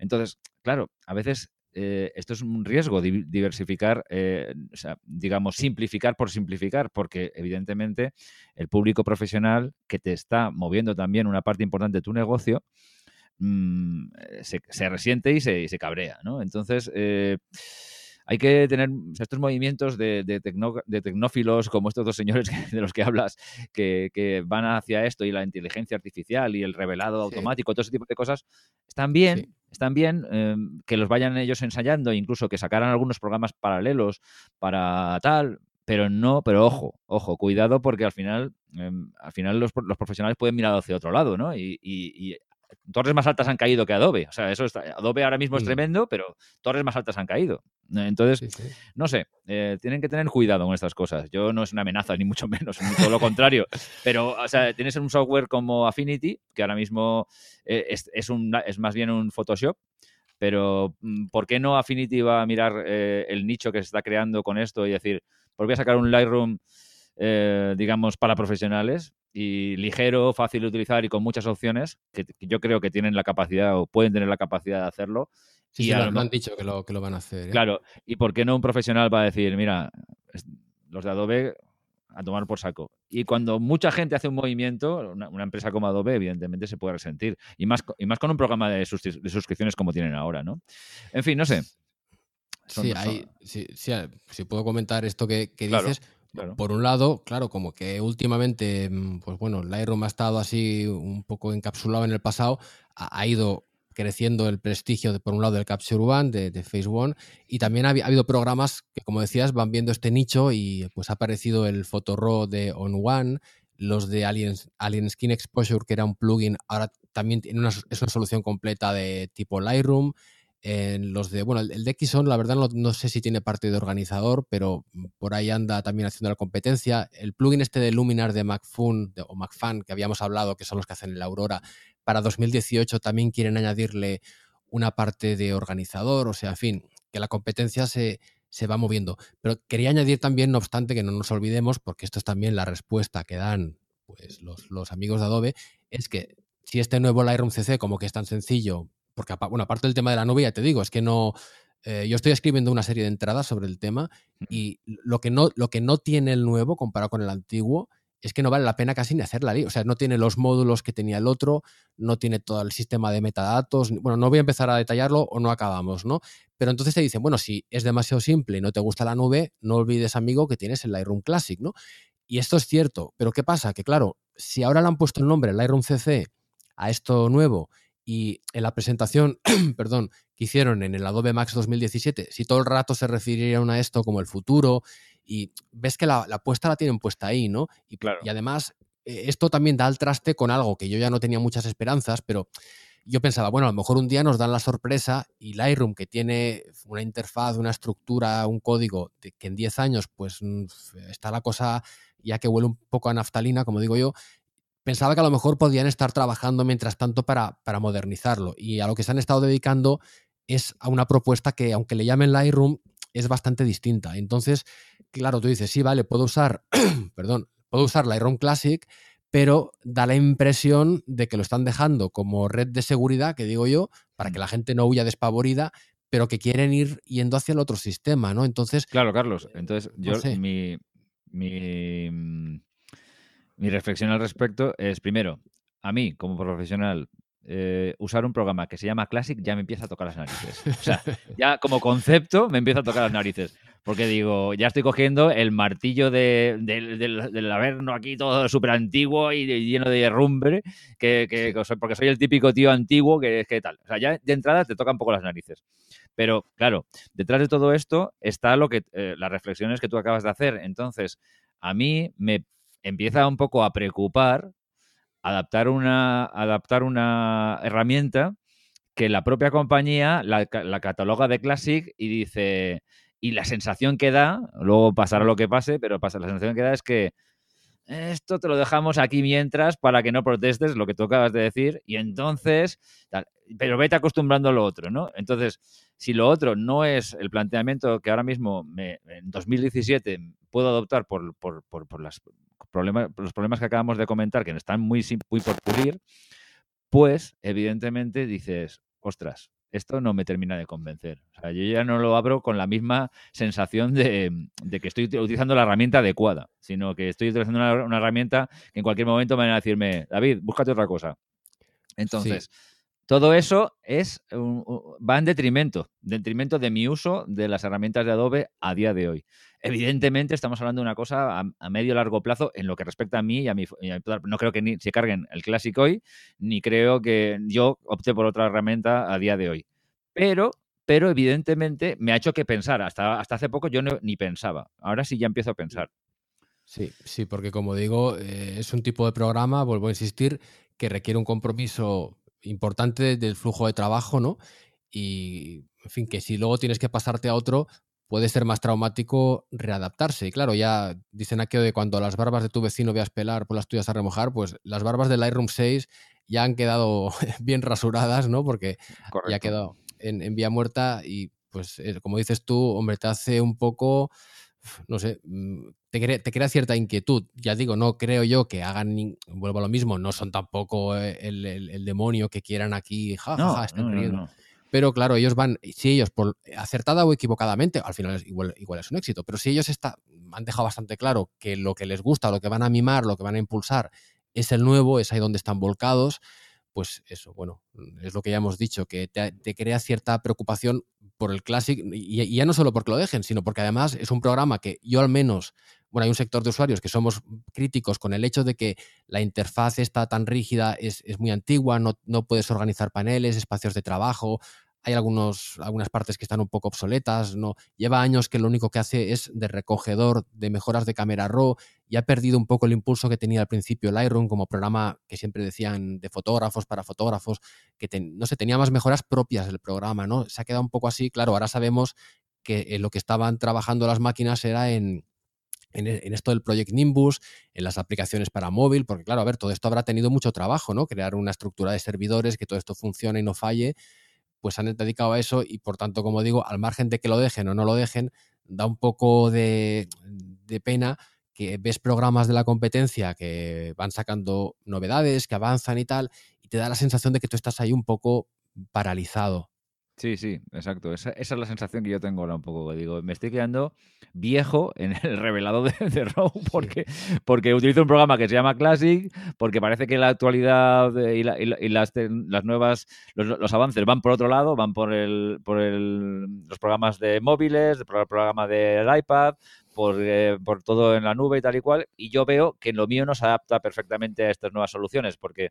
Entonces, claro, a veces eh, esto es un riesgo, diversificar, eh, o sea, digamos, simplificar por simplificar, porque evidentemente el público profesional que te está moviendo también una parte importante de tu negocio, Mm, eh, se, resiente y se, cabrea, ¿no? Entonces, eh, hay que tener estos movimientos de, de, tecnófilos como estos dos señores de los que hablas, que, van hacia esto y la inteligencia artificial y el revelado automático, todo ese tipo de cosas, están bien, están bien em, que los vayan ellos ensayando, incluso que sacaran algunos programas paralelos para tal, pero no, pero ojo, ojo, cuidado porque al final, em, al final los, profesionales pueden mirar hacia otro lado, ¿no? y, torres más altas han caído que Adobe. O sea, eso está, Adobe ahora mismo es mm. tremendo, pero torres más altas han caído. Entonces, no sé, eh, tienen que tener cuidado con estas cosas. Yo no es una amenaza, ni mucho menos, ni todo lo contrario. Pero, o sea, tienes un software como Affinity, que ahora mismo eh, es, un, es más bien un Photoshop, pero mm, ¿por qué no Affinity va a mirar eh, el nicho que se está creando con esto y decir, ¿por qué voy a sacar un Lightroom, digamos, para profesionales? y ligero, fácil de utilizar y con muchas opciones, que, yo creo que tienen la capacidad o pueden tener la capacidad de hacerlo. Sí, y lo, han dicho que lo, que lo van a hacer. ¿eh? Claro, y por qué no un profesional va a decir, mira, los de Adobe a tomar por saco. Y cuando mucha gente hace un movimiento, una, empresa como Adobe, evidentemente, se puede resentir. Y más, y más con un programa de, suscripciones como tienen ahora, ¿no? En fin, no sé. sí, sí, si puedo comentar esto que, dices. Por un lado, claro, como que últimamente, mm, pues bueno, Lightroom ha estado así un poco encapsulado en el pasado, ha, ido creciendo el prestigio, de, por un lado, del Capture One, de, de Phase One, y también ha, habido programas que, como decías, van viendo este nicho y pues ha aparecido el Photorow de On One, los de Alien, Alien Skin Exposure, que era un plugin, ahora también tiene es una solución completa de tipo Lightroom, en los de, bueno, el de Xon, la verdad no, sé si tiene parte de organizador, pero por ahí anda también haciendo la competencia. El plugin este de Luminar de MacFun o MacFan, que habíamos hablado, que son los que hacen la Aurora, para 2018 también quieren añadirle una parte de organizador, o sea, en fin, que la competencia se, se va moviendo. Pero quería añadir también, no obstante, que no nos olvidemos, porque esto es también la respuesta que dan pues, los, los amigos de Adobe, es que si este nuevo Lightroom CC, como que es tan sencillo, porque, bueno, aparte del tema de la nube, ya te digo, es que no. Eh, yo estoy escribiendo una serie de entradas sobre el tema y lo que, no, lo que no tiene el nuevo comparado con el antiguo es que no vale la pena casi ni hacerla. O sea, no tiene los módulos que tenía el otro, no tiene todo el sistema de metadatos. Bueno, no voy a empezar a detallarlo o no acabamos, ¿no? Pero entonces te dicen, bueno, si es demasiado simple y no te gusta la nube, no olvides, amigo, que tienes el Lightroom Classic, ¿no? Y esto es cierto, pero ¿qué pasa? Que claro, si ahora le han puesto el nombre Lightroom CC a esto nuevo y en la presentación, perdón, que hicieron en el Adobe Max 2017, si todo el rato se refirieron a esto como el futuro, y ves que la, apuesta la tienen puesta ahí, ¿no? Y, y además, eh, esto también da al traste con algo que yo ya no tenía muchas esperanzas, pero yo pensaba, bueno, a lo mejor un día nos dan la sorpresa y Lightroom, que tiene una interfaz, una estructura, un código de que en 10 años, pues mm, está la cosa ya que huele un poco a naftalina, como digo yo, pensaba que a lo mejor podían estar trabajando mientras tanto para, para modernizarlo. Y a lo que se han estado dedicando es a una propuesta que, aunque le llamen Lightroom, es bastante distinta. Entonces, claro, tú dices, sí, vale, puedo usar, perdón, puedo usar Lightroom Classic, pero da la impresión de que lo están dejando como red de seguridad, que digo yo, para que mm. la gente no huya despavorida, pero que quieren ir yendo hacia el otro sistema, ¿no? Entonces. Claro, Carlos. Entonces, yo, mi, mi, mm, mi reflexión al respecto es, primero, a mí como profesional, eh, usar un programa que se llama Classic ya me empieza a tocar las narices. O sea, ya como concepto me empieza a tocar las narices. Porque digo, ya estoy cogiendo el martillo de, del Averno aquí todo súper antiguo y, lleno de rumbre, que, que, porque soy el típico tío antiguo que, que tal. O sea, ya de entrada te toca un poco las narices. Pero claro, detrás de todo esto está lo que eh, las reflexiones que tú acabas de hacer. Entonces, a mí me empieza un poco a preocupar adaptar una, adaptar una herramienta que la propia compañía la, cataloga de Classic y dice, y la sensación que da, luego pasará lo que pase, pero pasa, la sensación que da es que esto te lo dejamos aquí mientras para que no protestes lo que tú acabas de decir y entonces, pero vete acostumbrando a lo otro, ¿no? Entonces, si lo otro no es el planteamiento que ahora mismo me, en 2017 puedo adoptar por, por, por, por las problemas, los problemas que acabamos de comentar, que están muy, muy por pulir, pues evidentemente dices, ostras, esto no me termina de convencer. O sea, yo ya no lo abro con la misma sensación de, que estoy utilizando la herramienta adecuada, sino que estoy utilizando una, herramienta que en cualquier momento me van a decirme, David, búscate otra cosa. Entonces, todo eso es va en detrimento, detrimento de mi uso de las herramientas de Adobe a día de hoy. Evidentemente estamos hablando de una cosa a, medio largo plazo en lo que respecta a mí y a mi, no creo que ni se carguen el clásico hoy, ni creo que yo opte por otra herramienta a día de hoy. Pero, pero evidentemente me ha hecho que pensar. Hasta, hasta hace poco yo ni pensaba. Ahora sí ya empiezo a pensar. Sí, sí, porque como digo, eh, es un tipo de programa, vuelvo a insistir, que requiere un compromiso importante del flujo de trabajo, ¿no? Y, en fin, que si luego tienes que pasarte a otro, puede ser más traumático readaptarse. Y claro, ya dicen aquello de cuando las barbas de tu vecino veas pelar, por las tuyas a remojar, pues las barbas del Lightroom 6 ya han quedado bien rasuradas, ¿no? Porque ya ha quedado en, vía muerta y pues eh, como dices tú, hombre, te hace un poco, no sé, mm, te crea, te crea, cierta inquietud. Ya digo, no creo yo que hagan, vuelvo a lo mismo, no son tampoco eh, el, demonio que quieran aquí, jajaja, ja, pero claro, ellos van, si ellos, por acertada o equivocadamente, al final igual, igual es un éxito, pero si ellos está, han dejado bastante claro que lo que les gusta, lo que van a mimar, lo que van a impulsar es el nuevo, es ahí donde están volcados, pues eso, bueno, es lo que ya hemos dicho, que te, crea cierta preocupación por el Classic, y, y, ya no solo porque lo dejen, sino porque además es un programa que yo al menos bueno, hay un sector de usuarios que somos críticos con el hecho de que la interfaz está tan rígida, es, muy antigua, no, no, puedes organizar paneles, espacios de trabajo, hay algunos, algunas partes que están un poco obsoletas, no lleva años que lo único que hace es de recogedor de mejoras de cámara RAW y ha perdido un poco el impulso que tenía al principio Lightroom como programa que siempre decían de fotógrafos para fotógrafos, que no sé, tenía más mejoras propias del programa, ¿no? Se ha quedado un poco así, claro, ahora sabemos que en lo que estaban trabajando las máquinas era en, e, en, esto del Project Nimbus, en las aplicaciones para móvil, porque claro, a ver, todo esto habrá tenido mucho trabajo, ¿no? Crear una estructura de servidores, que todo esto funcione y no falle, pues han dedicado a eso y por tanto, como digo, al margen de que lo dejen o no lo dejen, da un poco de, de pena que ves programas de la competencia que van sacando novedades, que avanzan y tal, y te da la sensación de que tú estás ahí un poco paralizado. Sí, sí, exacto. Esa, es la sensación que yo tengo ahora un poco. Digo, me estoy quedando viejo en el revelado de, de porque, porque utilizo un programa que se llama Classic, porque parece que la actualidad y, las, nuevas, los, avances van por otro lado, van por el, por el, los programas de móviles, por el programa del iPad, por, eh, por, todo en la nube y tal y cual, y yo veo que lo mío no se adapta perfectamente a estas nuevas soluciones, porque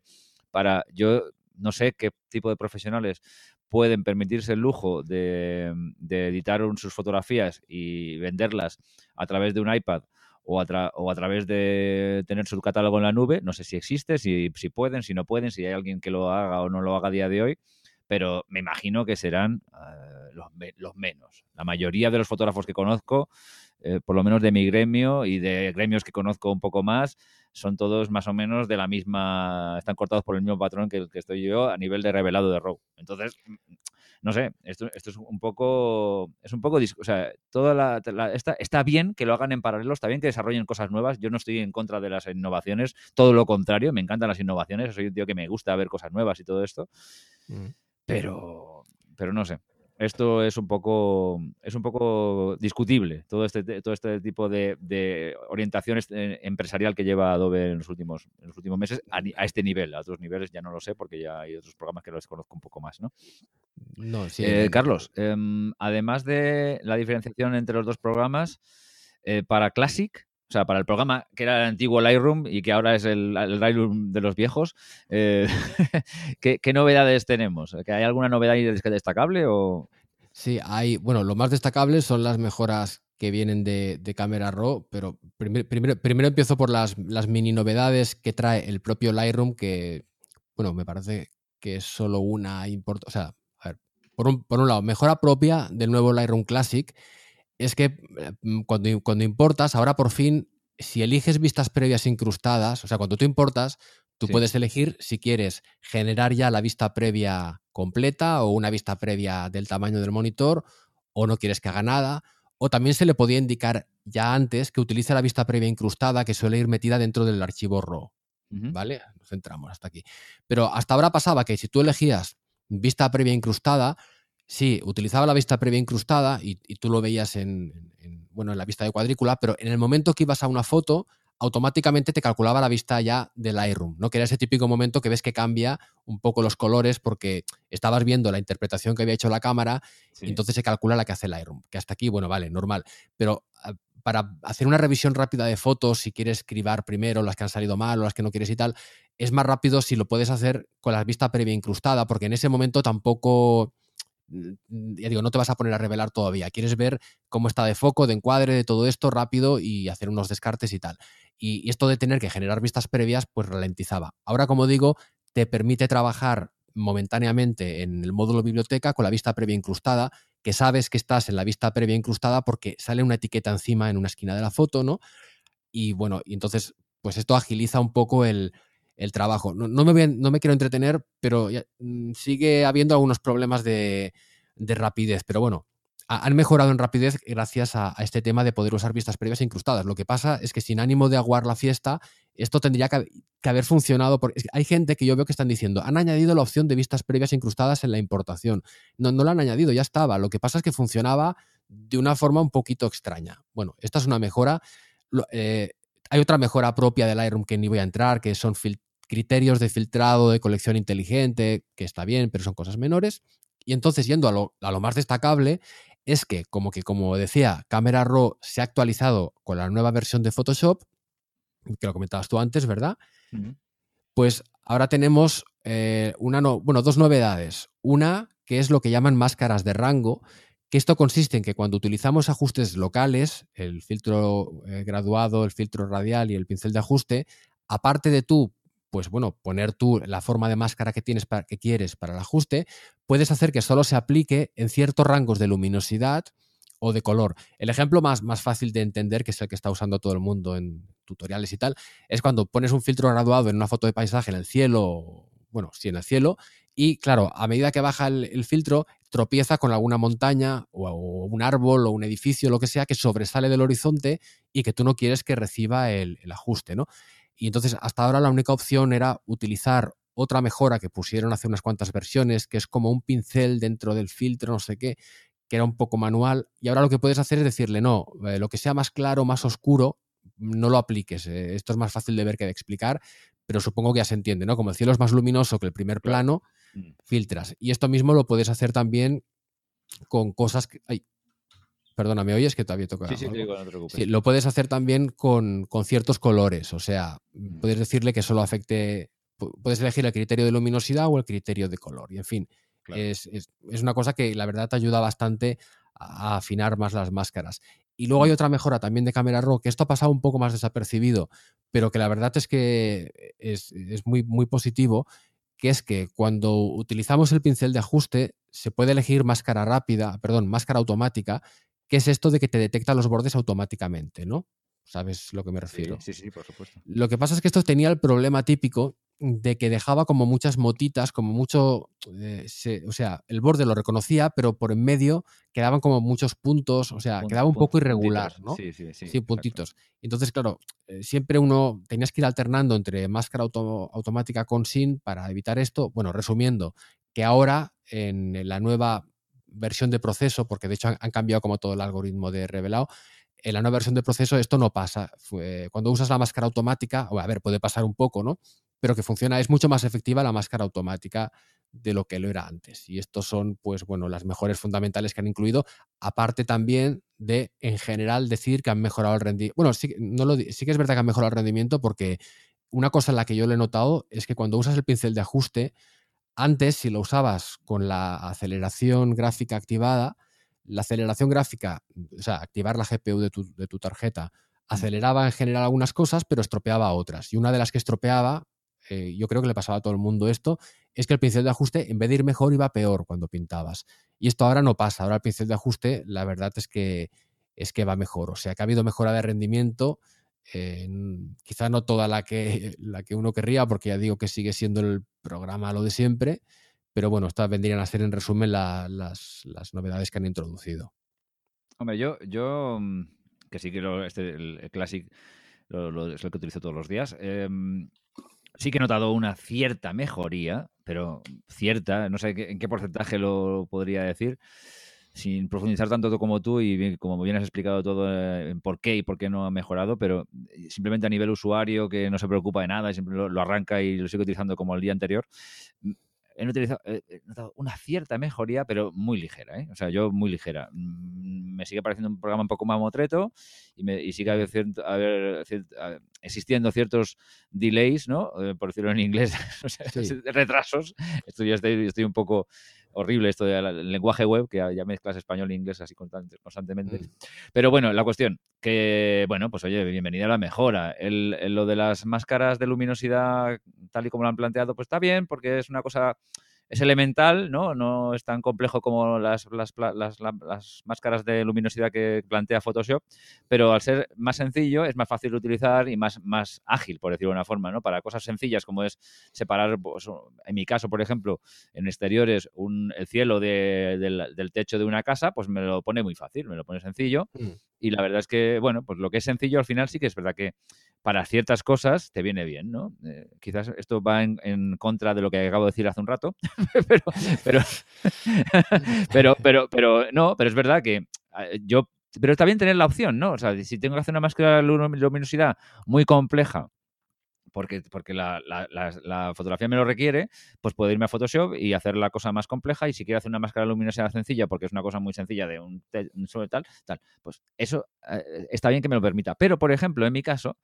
para yo no sé qué tipo de profesionales pueden permitirse el lujo de, editar sus fotografías y venderlas a través de un iPad o a, o a, través de tener su catálogo en la nube. No sé si existe, si, si, pueden, si no pueden, si hay alguien que lo haga o no lo haga a día de hoy, pero me imagino que serán eh, los, menos. La mayoría de los fotógrafos que conozco, eh, por lo menos de mi gremio y de gremios que conozco un poco más, son todos más o menos de la misma, están cortados por el mismo patrón que que estoy yo a nivel de revelado de RAW. Entonces, mm, no sé, esto, esto es un poco, es un poco, o sea, toda la, está, está bien que lo hagan en paralelo, está bien que desarrollen cosas nuevas. Yo no estoy en contra de las innovaciones, todo lo contrario, me encantan las innovaciones, soy un tío que me gusta ver cosas nuevas y todo esto, mm. Pero, pero no sé. Esto es un poco es un poco discutible todo este todo este tipo de, orientación eh, empresarial que lleva Adobe en los últimos en los últimos meses a, este nivel a otros niveles ya no lo sé porque ya hay otros programas que los conozco un poco más no no eh, Carlos em, además de la diferenciación entre los dos programas eh, para Classic o sea, para el programa que era el antiguo Lightroom y que ahora es el, Lightroom de los viejos, eh, ¿qué, novedades tenemos? ¿Que ¿Hay alguna novedad destacable? O... Sí, hay, bueno, lo más destacable son las mejoras que vienen de, cámara RAW, pero primero, primero, empiezo por las, las, mini novedades que trae el propio Lightroom, que, bueno, me parece que es solo una importante, o sea, a ver, por un, por un lado, mejora propia del nuevo Lightroom Classic, es que mm, cuando, cuando importas, ahora por fin, si eliges vistas previas incrustadas, o sea, cuando tú importas, tú puedes elegir si quieres generar ya la vista previa completa o una vista previa del tamaño del monitor o no quieres que haga nada. O también se le podía indicar ya antes que utilice la vista previa incrustada que suele ir metida dentro del archivo RAW. ¿Vale? Nos centramos hasta aquí. Pero hasta ahora pasaba que si tú elegías vista previa incrustada, Sí, utilizaba la vista previa incrustada y, tú lo veías en, bueno, en la vista de cuadrícula, pero en el momento que ibas a una foto, automáticamente te calculaba la vista ya del Lightroom, ¿no? Que era ese típico momento que ves que cambia un poco los colores porque estabas viendo la interpretación que había hecho la cámara y entonces se calcula la que hace Lightroom. Que hasta aquí, bueno, vale, normal. Pero ah, para hacer una revisión rápida de fotos, si quieres escribir primero las que han salido mal o las que no quieres y tal, es más rápido si lo puedes hacer con la vista previa incrustada, porque en ese momento tampoco ya digo, no te vas a poner a revelar todavía. Quieres ver cómo está de foco, de encuadre, de todo esto rápido y hacer unos descartes y tal. Y, esto de tener que generar vistas previas, pues ralentizaba. Ahora, como digo, te permite trabajar momentáneamente en el módulo biblioteca con la vista previa incrustada, que sabes que estás en la vista previa incrustada porque sale una etiqueta encima en una esquina de la foto, ¿no? Y bueno, y entonces, pues esto agiliza un poco el, trabajo. No, me no, me quiero entretener, pero mm, sigue habiendo algunos problemas de, de rapidez. Pero bueno, han mejorado en rapidez gracias a, este tema de poder usar vistas previas incrustadas. Lo que pasa es que sin ánimo de aguar la fiesta, esto tendría que, haber funcionado. Porque hay gente que yo veo que están diciendo, han añadido la opción de vistas previas incrustadas en la importación. No, no la han añadido, ya estaba. Lo que pasa es que funcionaba de una forma un poquito extraña. Bueno, esta es una mejora. Eh, hay otra mejora propia del Lightroom que ni voy a entrar, que son criterios de filtrado de colección inteligente, que está bien, pero son cosas menores. Y entonces, yendo a lo, a lo más destacable, es que, como que, como decía, Camera Raw se ha actualizado con la nueva versión de Photoshop, que lo comentabas tú antes, ¿verdad? Pues ahora tenemos eh, una bueno, dos novedades. Una, que es lo que llaman máscaras de rango, que esto consiste en que cuando utilizamos ajustes locales, el filtro eh, graduado, el filtro radial y el pincel de ajuste, aparte de tú pues bueno, poner tú la forma de máscara que tienes para, que quieres para el ajuste, puedes hacer que solo se aplique en ciertos rangos de luminosidad o de color. El ejemplo más, más fácil de entender, que es el que está usando todo el mundo en tutoriales y tal, es cuando pones un filtro graduado en una foto de paisaje en el cielo, bueno, sí, en el cielo, y claro, a medida que baja el, filtro, tropieza con alguna montaña o, un árbol o un edificio, lo que sea, que sobresale del horizonte y que tú no quieres que reciba el, el ajuste, ¿no? Y entonces hasta ahora la única opción era utilizar otra mejora que pusieron hace unas cuantas versiones, que es como un pincel dentro del filtro, no sé qué, que era un poco manual. Y ahora lo que puedes hacer es decirle, no, eh, lo que sea más claro, más oscuro, no lo apliques. Eh, esto es más fácil de ver que de explicar, pero supongo que ya se entiende, ¿no? Como el cielo es más luminoso que el primer plano, mm. filtras. Y esto mismo lo puedes hacer también con cosas que... Perdona, ¿me oyes? Que todavía toca. Sí, sí, no te preocupes. lo puedes hacer también con, ciertos colores. O sea, mm. puedes decirle que solo afecte. Puedes elegir el criterio de luminosidad o el criterio de color. Y en fin, es, una cosa que la verdad te ayuda bastante a afinar más las máscaras. Y luego hay otra mejora también de Camera Raw, que esto ha pasado un poco más desapercibido, pero que la verdad es que es, es muy, muy positivo, que es que cuando utilizamos el pincel de ajuste se puede elegir máscara rápida, perdón, máscara automática, ¿Qué es esto de que te detecta los bordes automáticamente, ¿no? ¿Sabes lo que me refiero? Sí, sí, por supuesto. Lo que pasa es que esto tenía el problema típico de que dejaba como muchas motitas, como mucho, eh, o sea, el borde lo reconocía, pero por en medio quedaban como muchos puntos, o sea, quedaba un poco irregular, ¿no? Sí, sí, sí. Sí, puntitos. Entonces, claro, eh, siempre uno tenías que ir alternando entre máscara automática con sin para evitar esto. Bueno, resumiendo, que ahora en la nueva versión de proceso, porque de hecho han, cambiado como todo el algoritmo de revelado, en la nueva versión de proceso esto no pasa. cuando usas la máscara automática, a ver, puede pasar un poco, ¿no? Pero que funciona, es mucho más efectiva la máscara automática de lo que lo era antes. Y estos son, pues bueno, las mejores fundamentales que han incluido, aparte también de, en general, decir que han mejorado el rendimiento. Bueno, sí, sí que es verdad que han mejorado el rendimiento porque una cosa en la que yo lo he notado es que cuando usas el pincel de ajuste, antes, si lo usabas con la aceleración gráfica activada, la aceleración gráfica, o sea, activar la GPU de tu, tarjeta, aceleraba en general algunas cosas, pero estropeaba otras. Y una de las que estropeaba, eh, yo creo que le pasaba a todo el mundo esto, es que el pincel de ajuste, en vez de ir mejor, iba peor cuando pintabas. Y esto ahora no pasa. Ahora el pincel de ajuste, la verdad es que, es que va mejor. O sea, que ha habido mejora de rendimiento eh, quizá no toda la que, la que uno querría, porque ya digo que sigue siendo el programa lo de siempre, pero bueno, estas vendrían a ser en resumen las, novedades que han introducido. Hombre, yo, yo mm, que sí que este, el, Classic es el que utilizo todos los días, em, sí que he notado una cierta mejoría, pero cierta, no sé en qué porcentaje lo podría decir sin profundizar tanto como tú y como bien has explicado todo eh, en por qué y por qué no ha mejorado, pero eh, simplemente a nivel usuario que no se preocupa de nada y siempre lo, arranca y lo sigue utilizando como el día anterior, mm, he, utilizado, notado una cierta mejoría, pero muy ligera, ¿eh? o sea, yo muy ligera. Mm, me sigue pareciendo un programa un poco mamotreto y, me, y sigue existiendo ciertos delays, ¿no? por decirlo en inglés, retrasos. Estoy, estoy, estoy un poco horrible esto del lenguaje web, que ya mezclas español e inglés así constantemente. Mm. Pero bueno, la cuestión, que bueno, pues oye, bienvenida a la mejora. El, lo de las máscaras de luminosidad, tal y como lo han planteado, pues está bien, porque es una cosa es elemental, ¿no? No es tan complejo como las, las, las, máscaras de luminosidad que plantea Photoshop, pero al ser más sencillo es más fácil de utilizar y más, más ágil, por decirlo de una forma, ¿no? Para cosas sencillas como es separar, pues, en mi caso, por ejemplo, en exteriores, un, el cielo del, del, techo de una casa, pues me lo pone muy fácil, me lo pone sencillo. Mm. Y la verdad es que, bueno, pues lo que es sencillo al final sí que es verdad que para ciertas cosas te viene bien, ¿no? Eh, quizás esto va en, contra de lo que acabo de decir hace un rato, pero, pero, pero, pero, no, pero es verdad que eh, yo, pero está bien tener la opción, ¿no? O sea, si tengo que hacer una máscara de luminosidad muy compleja porque, porque la, fotografía me lo requiere, pues puedo irme a Photoshop y hacer la cosa más compleja. Y si quiero hacer una máscara luminosa sencilla, porque es una cosa muy sencilla de un, solo tal, tal, pues eso eh, está bien que me lo permita. Pero, por ejemplo, en mi caso,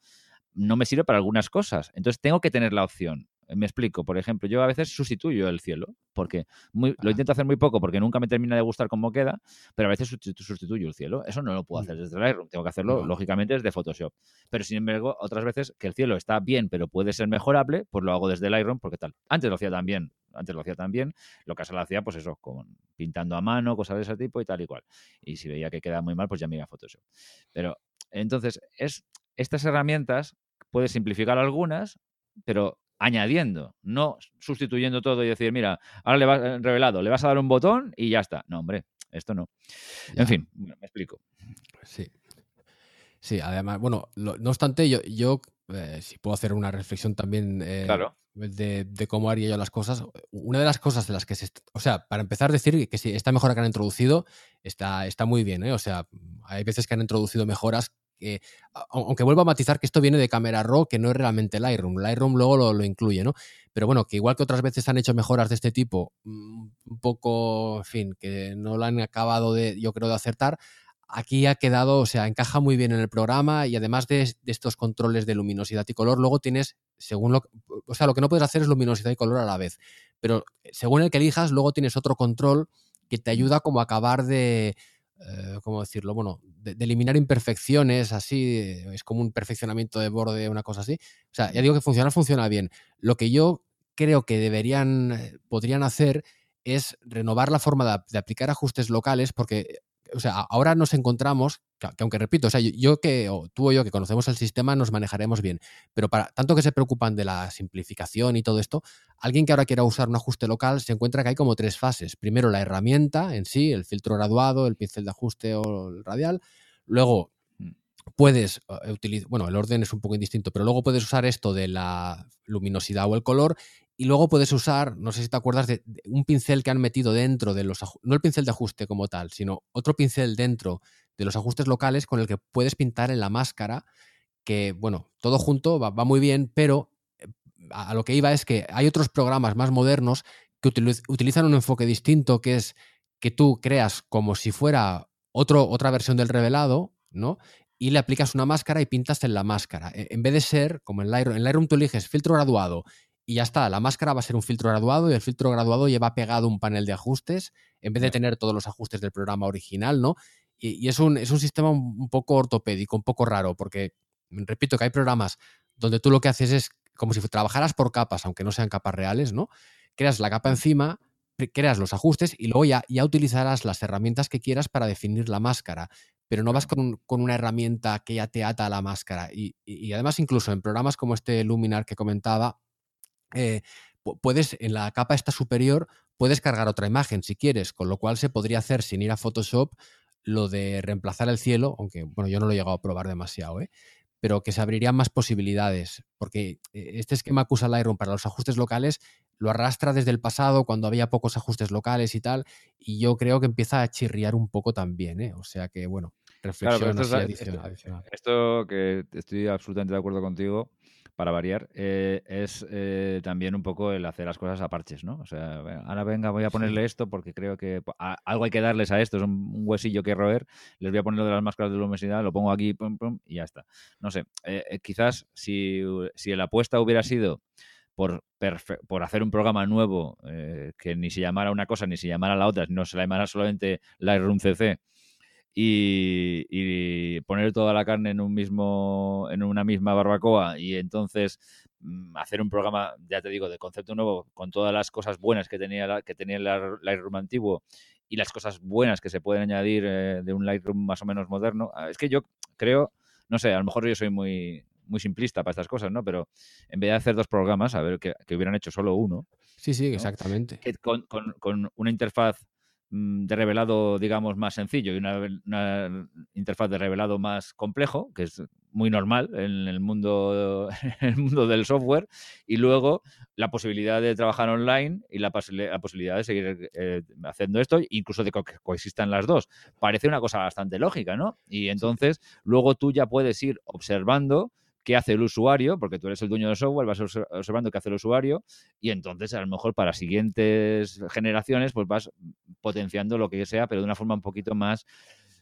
no me sirve para algunas cosas. Entonces tengo que tener la opción. Me explico, por ejemplo, yo a veces sustituyo el cielo, porque lo intento hacer muy poco porque nunca me termina de gustar cómo queda, pero a veces sustituyo el cielo. Eso no lo puedo hacer mm. desde Lightroom, tengo que hacerlo lógicamente desde Photoshop. Pero sin embargo, otras veces que el cielo está bien, pero puede ser mejorable, pues lo hago desde Lightroom porque tal. Antes lo hacía también, antes lo hacía también, lo que lo hacía, pues eso, con, pintando a mano, cosas de ese tipo y tal y cual. Y si veía que queda muy mal, pues ya me iba a Photoshop. Pero entonces, es estas herramientas puedes simplificar algunas, pero añadiendo, no sustituyendo todo y decir, mira, ahora le vas eh, revelado, le vas a dar un botón y ya está. No, hombre, esto no. En fin, me explico. Sí. Sí, además, bueno, no obstante, yo, yo eh, si puedo hacer una reflexión también eh, de, cómo haría yo las cosas, una de las cosas de las que se... O sea, para empezar, decir que si esta mejora que han introducido está, está muy bien, O sea, hay veces que han introducido mejoras que, aunque vuelvo a matizar que esto viene de Camera Raw, que no es realmente Lightroom. Lightroom luego lo, lo, incluye, ¿no? Pero bueno, que igual que otras veces han hecho mejoras de este tipo, mm, un poco, en fin, que no lo han acabado de, yo creo, de acertar, aquí ha quedado, o sea, encaja muy bien en el programa y además de, de, estos controles de luminosidad y color, luego tienes, según lo, o sea, lo que no puedes hacer es luminosidad y color a la vez, pero según el que elijas, luego tienes otro control que te ayuda como a acabar de, eh, ¿cómo decirlo? Bueno, de, eliminar imperfecciones, así, es como un perfeccionamiento de borde, una cosa así. O sea, ya digo que funciona, funciona bien. Lo que yo creo que deberían, eh, podrían hacer es renovar la forma de aplicar ajustes locales, porque o sea, ahora nos encontramos, que, aunque repito, o sea, yo, que, o tú o yo que conocemos el sistema, nos manejaremos bien, pero para tanto que se preocupan de la simplificación y todo esto, alguien que ahora quiera usar un ajuste local se encuentra que hay como tres fases. Primero la herramienta en sí, el filtro graduado, el pincel de ajuste o el radial. Luego mm. puedes eh, utilizar, bueno, el orden es un poco indistinto, pero luego puedes usar esto de la luminosidad o el color y luego puedes usar, no sé si te acuerdas, de, un pincel que han metido dentro de los no el pincel de ajuste como tal, sino otro pincel dentro de los ajustes locales con el que puedes pintar en la máscara, que bueno, todo junto va, muy bien, pero eh, a, lo que iba es que hay otros programas más modernos que utilizan un enfoque distinto, que es que tú creas como si fuera otro, otra versión del revelado, ¿no? Y le aplicas una máscara y pintas en la máscara. E, en vez de ser, como en Lightroom, en Lightroom tú eliges filtro graduado y ya está. La máscara va a ser un filtro graduado y el filtro graduado lleva pegado un panel de ajustes en vez de tener todos los ajustes del programa original, ¿no? Y, es, un, es, un, sistema un poco ortopédico, un poco raro, porque repito que hay programas donde tú lo que haces es como si trabajaras por capas, aunque no sean capas reales, ¿no? Creas la capa encima, creas los ajustes y luego ya, ya utilizarás las herramientas que quieras para definir la máscara pero no vas con, con, una herramienta que ya te ata a la máscara. Y, y, además, incluso en programas como este Luminar que comentaba, eh, puedes, en la capa esta superior, puedes cargar otra imagen si quieres, con lo cual se podría hacer sin ir a Photoshop lo de reemplazar el cielo, aunque bueno, yo no lo he llegado a probar demasiado, ¿eh? pero que se abrirían más posibilidades, porque eh, este esquema que usa Lightroom para los ajustes locales lo arrastra desde el pasado cuando había pocos ajustes locales y tal, y yo creo que empieza a chirriar un poco también, ¿eh? o sea que bueno, reflexión esto, esto, que estoy absolutamente de acuerdo contigo, para variar, eh, es eh, también un poco el hacer las cosas a parches, ¿no? O sea, ahora venga, voy a ponerle esto porque creo que algo hay que darles a esto, es un, huesillo que roer, les voy a poner lo de las máscaras de luminosidad, lo pongo aquí, pum, pum, y ya está. No sé, eh, quizás si, si la apuesta hubiera sido por, por hacer un programa nuevo que ni se llamara una cosa ni se llamara la otra, no se la llamara solamente Lightroom CC, y, poner toda la carne en un mismo en una misma barbacoa y entonces mm, hacer un programa, ya te digo, de concepto nuevo, con todas las cosas buenas que tenía, que tenía el Lightroom antiguo y las cosas buenas que se pueden añadir eh, de un Lightroom más o menos moderno. Ah, es que yo creo, no sé, a lo mejor yo soy muy, muy simplista para estas cosas, ¿no? Pero en vez de hacer dos programas, a ver, que, hubieran hecho solo uno. Sí, sí, exactamente. con, con, con, una interfaz de revelado, digamos, más sencillo y una, interfaz de revelado más complejo, que es muy normal en el mundo, el mundo del software, y luego la posibilidad de trabajar online y la, posibilidad de seguir eh, haciendo esto, incluso de que coexistan las dos. Parece una cosa bastante lógica, ¿no? Y entonces luego tú ya puedes ir observando qué hace el usuario, porque tú eres el dueño del software, vas observando qué hace el usuario y entonces a lo mejor para siguientes generaciones pues vas potenciando lo que sea, pero de una forma un poquito más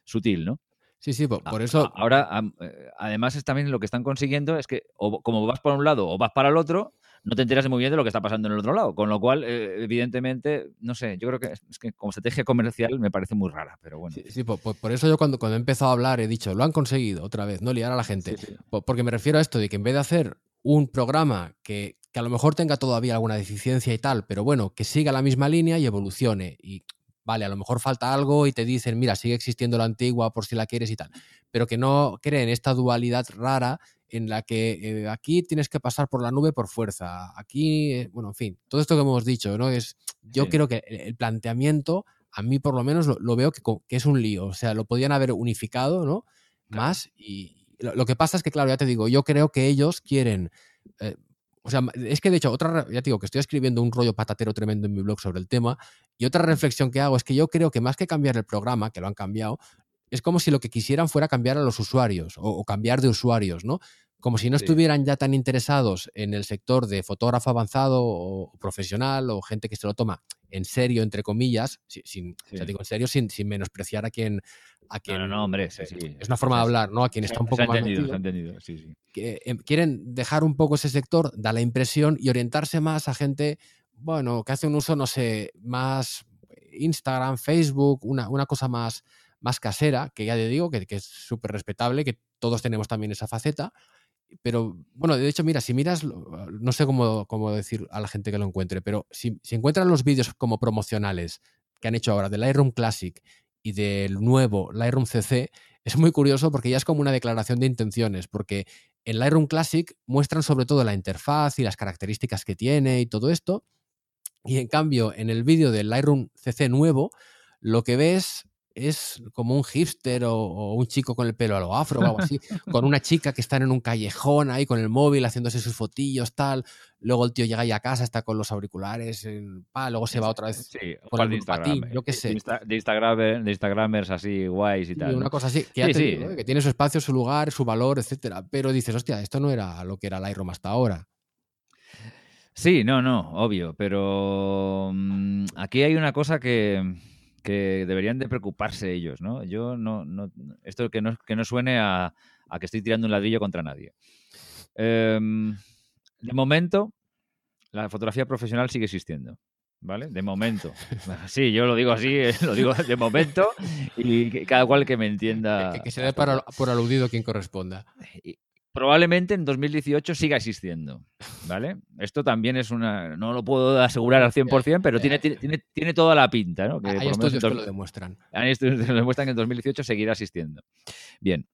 sutil, ¿no? Sí, sí, por, eso. Ahora, eh, además, es también lo que están consiguiendo es que, como vas por un lado o vas para el otro, no te enteras muy bien de lo que está pasando en el otro lado. Con lo cual, eh, evidentemente, no sé, yo creo que es que como estrategia comercial me parece muy rara, pero bueno. Sí, por, eso yo cuando, cuando he empezado a hablar he dicho, lo han conseguido otra vez, no liar a la gente. Porque me refiero a esto de que en vez de hacer un programa que, que a lo mejor tenga todavía alguna deficiencia y tal, pero bueno, que siga la misma línea y evolucione. Y vale, a lo mejor falta algo y te dicen, mira, sigue existiendo la antigua por si la quieres y tal, pero que no creen esta dualidad rara en la que eh, aquí tienes que pasar por la nube por fuerza, aquí, eh, bueno, en fin, todo esto que hemos dicho, ¿no? Es, yo creo que el planteamiento, a mí por lo menos lo, veo que, que, es un lío, o sea, lo podían haber unificado, ¿no? Más y lo, que pasa es que, claro, ya te digo, yo creo que ellos quieren... Eh, o sea, es que de hecho, otra, ya te digo que estoy escribiendo un rollo patatero tremendo en mi blog sobre el tema, y otra reflexión que hago es que yo creo que más que cambiar el programa, que lo han cambiado, es como si lo que quisieran fuera cambiar a los usuarios o, o cambiar de usuarios, ¿no? Como si no estuvieran ya tan interesados en el sector de fotógrafo avanzado o, profesional o gente que se lo toma en serio, entre comillas, sin, digo en serio, sin, menospreciar a quien... A quien no, no, hombre, es una forma de hablar, ¿no? A quien está un poco más entendido, entendido, que, em, quieren dejar un poco ese sector, da la impresión, y orientarse más a gente, bueno, que hace un uso, no sé, más Instagram, Facebook, una, una cosa más, más casera, que ya te digo que, que es súper respetable, que todos tenemos también esa faceta, pero bueno, de hecho, mira, si miras, no sé cómo, cómo decir a la gente que lo encuentre, pero si, si encuentran los vídeos como promocionales que han hecho ahora del Lightroom Classic y del nuevo Lightroom CC, es muy curioso porque ya es como una declaración de intenciones, porque en Lightroom Classic muestran sobre todo la interfaz y las características que tiene y todo esto, y en cambio en el vídeo del Lightroom CC nuevo, lo que ves es como un hipster o, un chico con el pelo a lo afro o algo así, con una chica que está en un callejón ahí con el móvil haciéndose sus fotillos, tal. Luego el tío llega ahí a casa, está con los auriculares, pa, luego se va otra vez con el Instagram, yo qué sé. De, Instagram, de Instagramers así guays y tal. Una cosa así, que, que tiene su espacio, su lugar, su valor, etcétera. Pero dices, hostia, esto no era lo que era Lightroom hasta ahora. Sí, no, no, obvio, pero mm, aquí hay una cosa que que deberían de preocuparse ellos, ¿no? Yo no, no esto que no, que no suene a, que estoy tirando un ladrillo contra nadie. Em, de momento, la fotografía profesional sigue existiendo. ¿Vale? De momento. Sí, yo lo digo así, eh, lo digo de momento y cada cual que me entienda. Que, se dé por aludido quien corresponda probablemente en 2018 siga existiendo, ¿vale? Esto también es una... No lo puedo asegurar al 100%, pero tiene, tiene, tiene toda la pinta, ¿no? Que hay estudios que lo demuestran. Hay estudios que lo demuestran que en 2018 seguirá existiendo. Bien.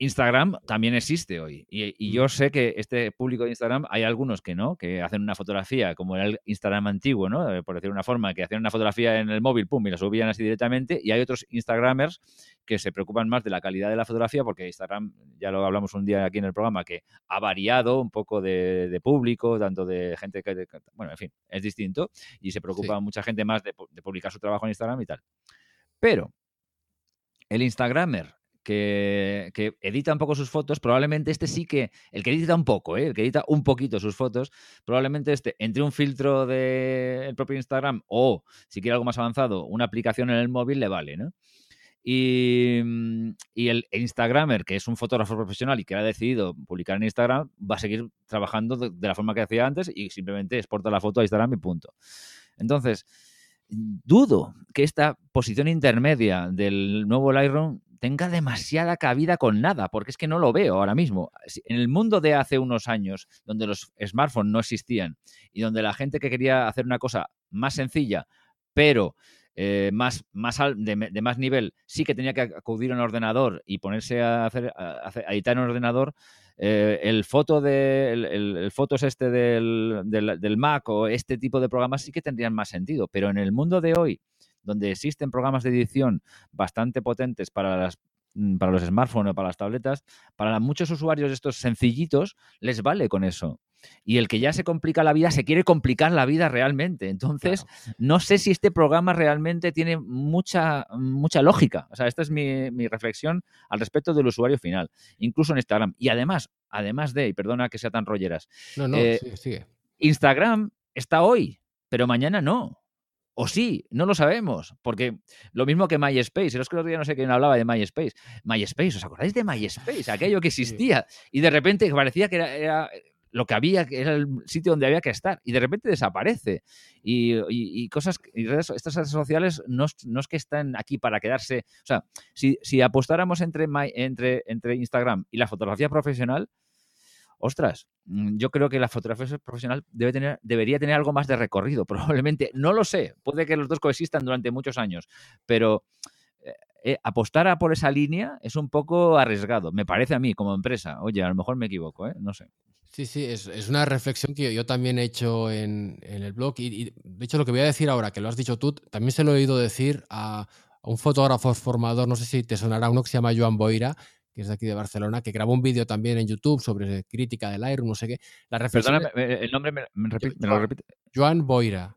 Instagram también existe hoy. Y, yo sé que este público de Instagram hay algunos que no, que hacen una fotografía como era el Instagram antiguo, ¿no? Eh, por decir una forma, que hacían una fotografía en el móvil, pum, y la subían así directamente. Y hay otros Instagramers que se preocupan más de la calidad de la fotografía, porque Instagram, ya lo hablamos un día aquí en el programa, que ha variado un poco de, público, tanto de gente que, bueno, en fin, es distinto. Y se preocupa mucha gente más de, de publicar su trabajo en Instagram y tal. Pero el Instagramer que, edita un poco sus fotos, probablemente este sí que, el que edita un poco, ¿eh? el que edita un poquito sus fotos, probablemente este, entre un filtro del propio Instagram o, si quiere algo más avanzado, una aplicación en el móvil, le vale, ¿no? Y, mm, el Instagramer, que es un fotógrafo profesional y que ha decidido publicar en Instagram, va a seguir trabajando de, de la forma que hacía antes y simplemente exporta la foto a Instagram y punto. Entonces, dudo que esta posición intermedia del nuevo Lightroom tenga demasiada cabida con nada, porque es que no lo veo ahora mismo. En el mundo de hace unos años, donde los smartphones no existían y donde la gente que quería hacer una cosa más sencilla, pero eh, más, más de, más nivel, sí que tenía que acudir a un ordenador y ponerse a, hacer, editar en un ordenador, eh, el foto de el, fotos este del, del, Mac o este tipo de programas sí que tendrían más sentido. Pero en el mundo de hoy, donde existen programas de edición bastante potentes para las mm, para los smartphones o para las tabletas, para muchos usuarios estos sencillitos les vale con eso. Y el que ya se complica la vida se quiere complicar la vida realmente. Entonces, no sé si este programa realmente tiene mucha, mucha lógica. O sea, esta es mi, reflexión al respecto del usuario final, incluso en Instagram. Y además, además de, y perdona que sea tan rolleras, no, no, eh, sigue. Instagram está hoy, pero mañana no. O sí, no lo sabemos, porque lo mismo que MySpace, los que otro día no sé quién hablaba de MySpace. MySpace, ¿os acordáis de MySpace? Aquello que existía y de repente parecía que era, lo que había, que era el sitio donde había que estar y de repente desaparece. Y, cosas, y estas redes sociales no, es que están aquí para quedarse. O sea, si, si apostáramos entre, entre, entre Instagram y la fotografía profesional, ostras, mm, yo creo que la fotografía profesional debe tener, debería tener algo más de recorrido, probablemente. No lo sé, puede que los dos coexistan durante muchos años, pero eh, eh, apostar a por esa línea es un poco arriesgado, me parece a mí como empresa. Oye, a lo mejor me equivoco, ¿eh? no sé. Sí, sí, es, una reflexión que yo, también he hecho en, el blog y, de hecho lo que voy a decir ahora, que lo has dicho tú, también se lo he oído decir a, a un fotógrafo formador, no sé si te sonará uno que se llama Joan Boira, que es de aquí de Barcelona, que grabó un vídeo también en YouTube sobre crítica del aire, no sé qué. La Perdona, el nombre me, lo repite. Joan Boira.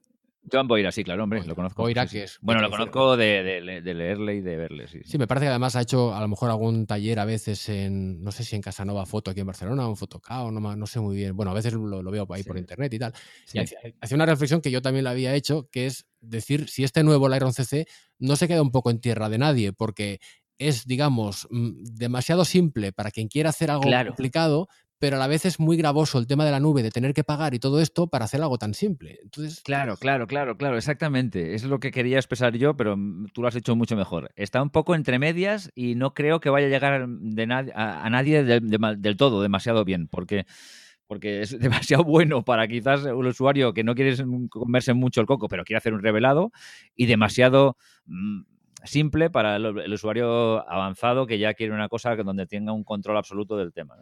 Joan Boira, sí, claro, hombre, lo conozco. Boira, que es. Bueno, lo conozco de, leerle y de verle, sí, sí. me parece que además ha hecho a lo mejor algún taller a veces en, no sé si en Casanova Foto aquí en Barcelona, un fotocao, no, no sé muy bien. Bueno, a veces lo, veo ahí por internet y tal. Y hace una reflexión que yo también la había hecho, que es decir si este nuevo Lightroom CC no se queda un poco en tierra de nadie, porque es, digamos, mm, demasiado simple para quien quiera hacer algo complicado, pero a la vez es muy gravoso el tema de la nube, de tener que pagar y todo esto para hacer algo tan simple. Entonces, claro, claro, claro, claro, exactamente. Es lo que quería expresar yo, pero mm, tú lo has hecho mucho mejor. Está un poco entre medias y no creo que vaya a llegar de a, nadie del todo demasiado bien, porque porque es demasiado bueno para quizás un usuario que no quiere comerse mucho el coco, pero quiere hacer un revelado, y demasiado mm, simple para el, usuario avanzado que ya quiere una cosa donde tenga un control absoluto del tema.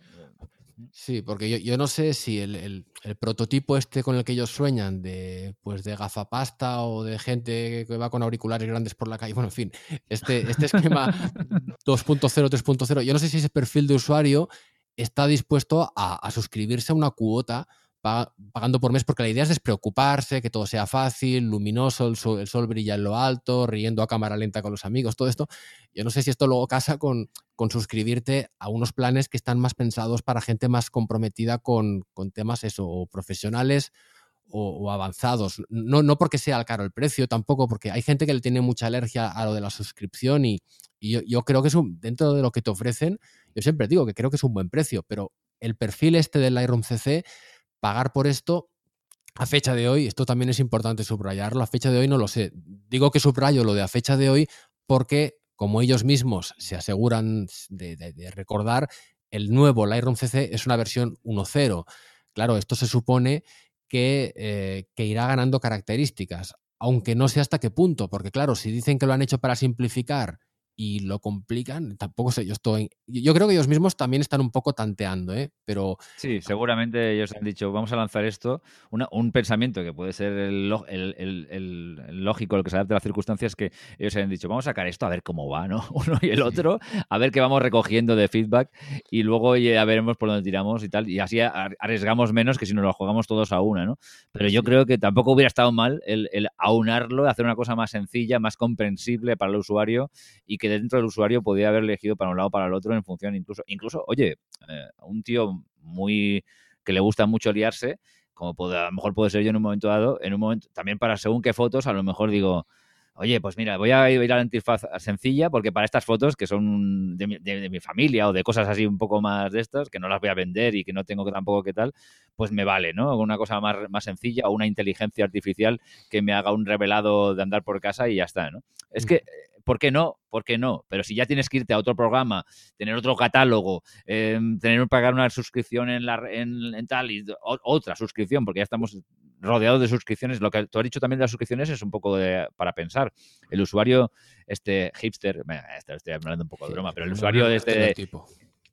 Sí, porque yo, no sé si el, prototipo este con el que ellos sueñan de pues de gafapasta o de gente que va con auriculares grandes por la calle, bueno, en fin, este, este esquema 2.0, 3.0, yo no sé si ese perfil de usuario está dispuesto a, a suscribirse a una cuota pagando por mes porque la idea es despreocuparse, que todo sea fácil, luminoso, el sol, brilla en lo alto, riendo a cámara lenta con los amigos, todo esto. Yo no sé si esto luego casa con, con suscribirte a unos planes que están más pensados para gente más comprometida con, con temas eso, o profesionales o, avanzados. No, no porque sea caro el precio, tampoco porque hay gente que le tiene mucha alergia a lo de la suscripción y, yo, yo, creo que es un, dentro de lo que te ofrecen, yo siempre digo que creo que es un buen precio, pero el perfil este del Lightroom CC pagar por esto a fecha de hoy, esto también es importante subrayarlo, a fecha de hoy no lo sé. Digo que subrayo lo de a fecha de hoy porque, como ellos mismos se aseguran de, recordar, el nuevo Lightroom CC es una versión 1.0. Claro, esto se supone eh, que irá ganando características, aunque no sé hasta qué punto, porque claro, si dicen que lo han hecho para simplificar y lo complican. Tampoco sé, yo estoy. Yo creo que ellos mismos también están un poco tanteando, ¿eh? Pero. Sí, seguramente ellos han dicho, vamos a lanzar esto. un pensamiento que puede ser el, lógico, lo que se adapte a las circunstancias, que ellos han dicho, vamos a sacar esto a ver cómo va, ¿no? Uno y el otro, a ver qué vamos recogiendo de feedback y luego ya veremos por dónde tiramos y tal. Y así arriesgamos menos que si nos lo jugamos todos a una, ¿no? Pero yo creo que tampoco hubiera estado mal el, el aunarlo, hacer una cosa más sencilla, más comprensible para el usuario y que dentro del usuario podía haber elegido para un lado o para el otro en función incluso, incluso oye, eh, un tío muy que le gusta mucho liarse, como puede, a lo mejor puede ser yo en un momento dado, en un momento, también para según qué fotos, a lo mejor digo, oye, pues mira, voy a ir a la interfaz sencilla porque para estas fotos que son de mi, familia o de cosas así un poco más de estas, que no las voy a vender y que no tengo tampoco que tal, pues me vale, ¿no? Una cosa más, más sencilla o una inteligencia artificial que me haga un revelado de andar por casa y ya está, ¿no? Es que ¿por qué no? ¿Por qué no? Pero si ya tienes que irte a otro programa, tener otro catálogo, em, tener que pagar una suscripción en, la, en, tal y otra suscripción, porque ya estamos rodeados de suscripciones. Lo que tú has dicho también de las suscripciones es un poco para pensar. El usuario, este hipster, estoy hablando un poco de broma, pero el usuario de este...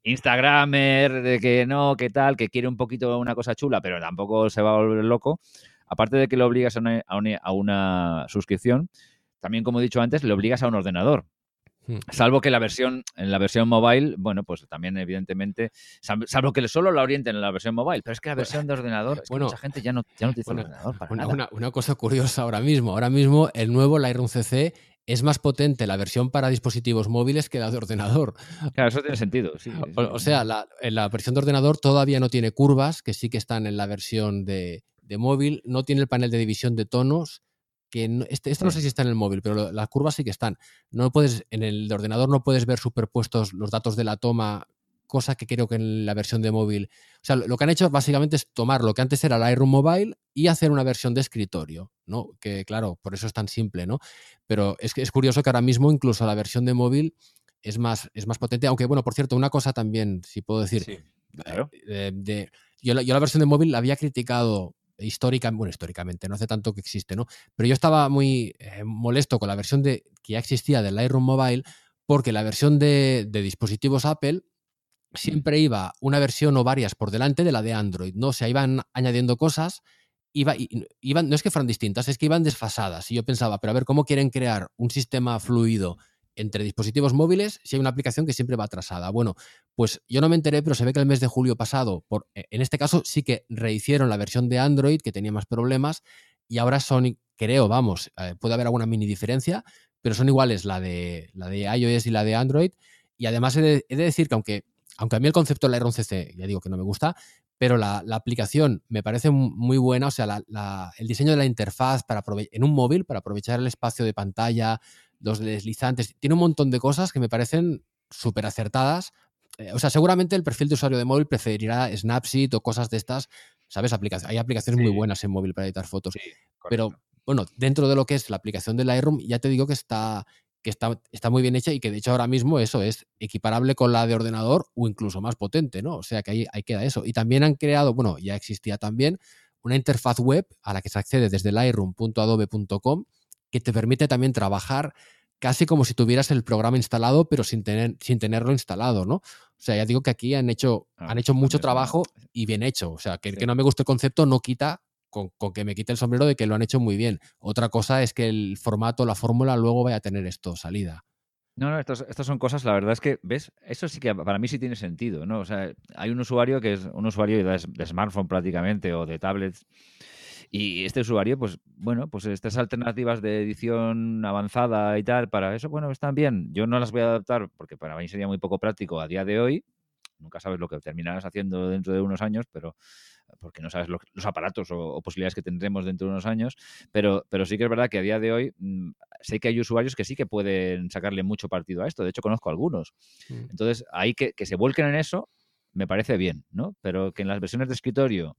Instagramer, de que no, que tal, que quiere un poquito una cosa chula, pero tampoco se va a volver loco. Aparte de que le obligas a una, suscripción, también como he dicho antes, le obligas a un ordenador. Hmm. Salvo que la versión, en la versión mobile, bueno, pues también evidentemente, salvo que solo la orienten en la versión mobile, pero es que la versión de ordenador, es bueno, mucha gente ya no, ya no utiliza el ordenador para una, nada. Una, cosa curiosa ahora mismo, ahora mismo el nuevo Lightroom CC es más potente la versión para dispositivos móviles que la de ordenador. Claro, eso tiene sentido. O, sea, la, la, versión de ordenador todavía no tiene curvas, que sí que están en la versión de, móvil, no tiene el panel de división de tonos, que este, esto no sé si está en el móvil, pero las curvas sí que están. No puedes, en el de ordenador no puedes ver superpuestos los datos de la toma cosa que creo que en la versión de móvil. O sea, lo que han hecho básicamente es tomar lo que antes era el iRoom Mobile y hacer una versión de escritorio, ¿no? Que claro, por eso es tan simple, ¿no? Pero es que es curioso que ahora mismo incluso la versión de móvil es más, es más potente. Aunque, bueno, por cierto, una cosa también, si puedo decir. Sí, claro. Eh, de, yo, la, yo la versión de móvil la había criticado históricamente, bueno, históricamente, no hace tanto que existe, ¿no? Pero yo estaba muy eh, molesto con la versión de que ya existía del Lightroom Mobile porque la versión de, de dispositivos Apple siempre iba una versión o varias por delante de la de Android, ¿no? O sea, iban añadiendo cosas, iba, iban, no es que fueran distintas, es que iban desfasadas. Y yo pensaba, pero a ver, ¿cómo quieren crear un sistema fluido entre dispositivos móviles si hay una aplicación que siempre va atrasada? Bueno, pues yo no me enteré, pero se ve que el mes de julio pasado, por, e, en este caso sí que rehicieron la versión de Android, que tenía más problemas, y ahora son, creo, vamos, eh, puede haber alguna mini diferencia, pero son iguales la de, la de iOS y la de Android. Y además he de, decir que aunque aunque a mí el concepto de la RONCC, ya digo que no me gusta, pero la, aplicación me parece muy buena, o sea, el diseño de la interfaz para en un móvil, para aprovechar el espacio de pantalla, los deslizantes, tiene un montón de cosas que me parecen súper acertadas. Eh, o sea, seguramente el perfil de usuario de móvil preferirá Snapseed o cosas de estas, ¿sabes? hay aplicaciones muy buenas en móvil para editar fotos. pero bueno, dentro de lo que es la aplicación de Lightroom, ya te digo que está, que está, está, muy bien hecha y que de hecho ahora mismo eso es equiparable con la de ordenador o incluso más potente, ¿no? O sea que ahí, ahí queda eso. Y también han creado, bueno, ya existía también una interfaz web a la que se accede desde lightroom.adobe.com que te permite también trabajar casi como si tuvieras el programa instalado, pero sin, tener, sin tenerlo instalado, ¿no? O sea, ya digo que aquí han hecho, ah, han hecho mucho trabajo y bien hecho. O sea, que, que no me guste el concepto no quita con, que me quite el sombrero de que lo han hecho muy bien. Otra cosa es que el formato, la fórmula, luego vaya a tener esto salida. No, no, estas, son cosas, la verdad es que, ¿ves? Eso sí que para mí sí tiene sentido, ¿no? O sea, hay un usuario que es un usuario de, smartphone prácticamente o de tablets y este usuario, pues bueno, pues estas alternativas de edición avanzada y tal, para eso, bueno, están bien. Yo no las voy a adaptar porque para mí sería muy poco práctico a día de hoy. Nunca sabes lo que terminarás haciendo dentro de unos años, pero porque no sabes los aparatos o, posibilidades que tendremos dentro de unos años, pero, pero sí que es verdad que a día de hoy mm, sé que hay usuarios que sí que pueden sacarle mucho partido a esto, de hecho conozco algunos. Mm. Entonces, ahí que, que, se vuelquen en eso me parece bien, ¿no? Pero que en las versiones de escritorio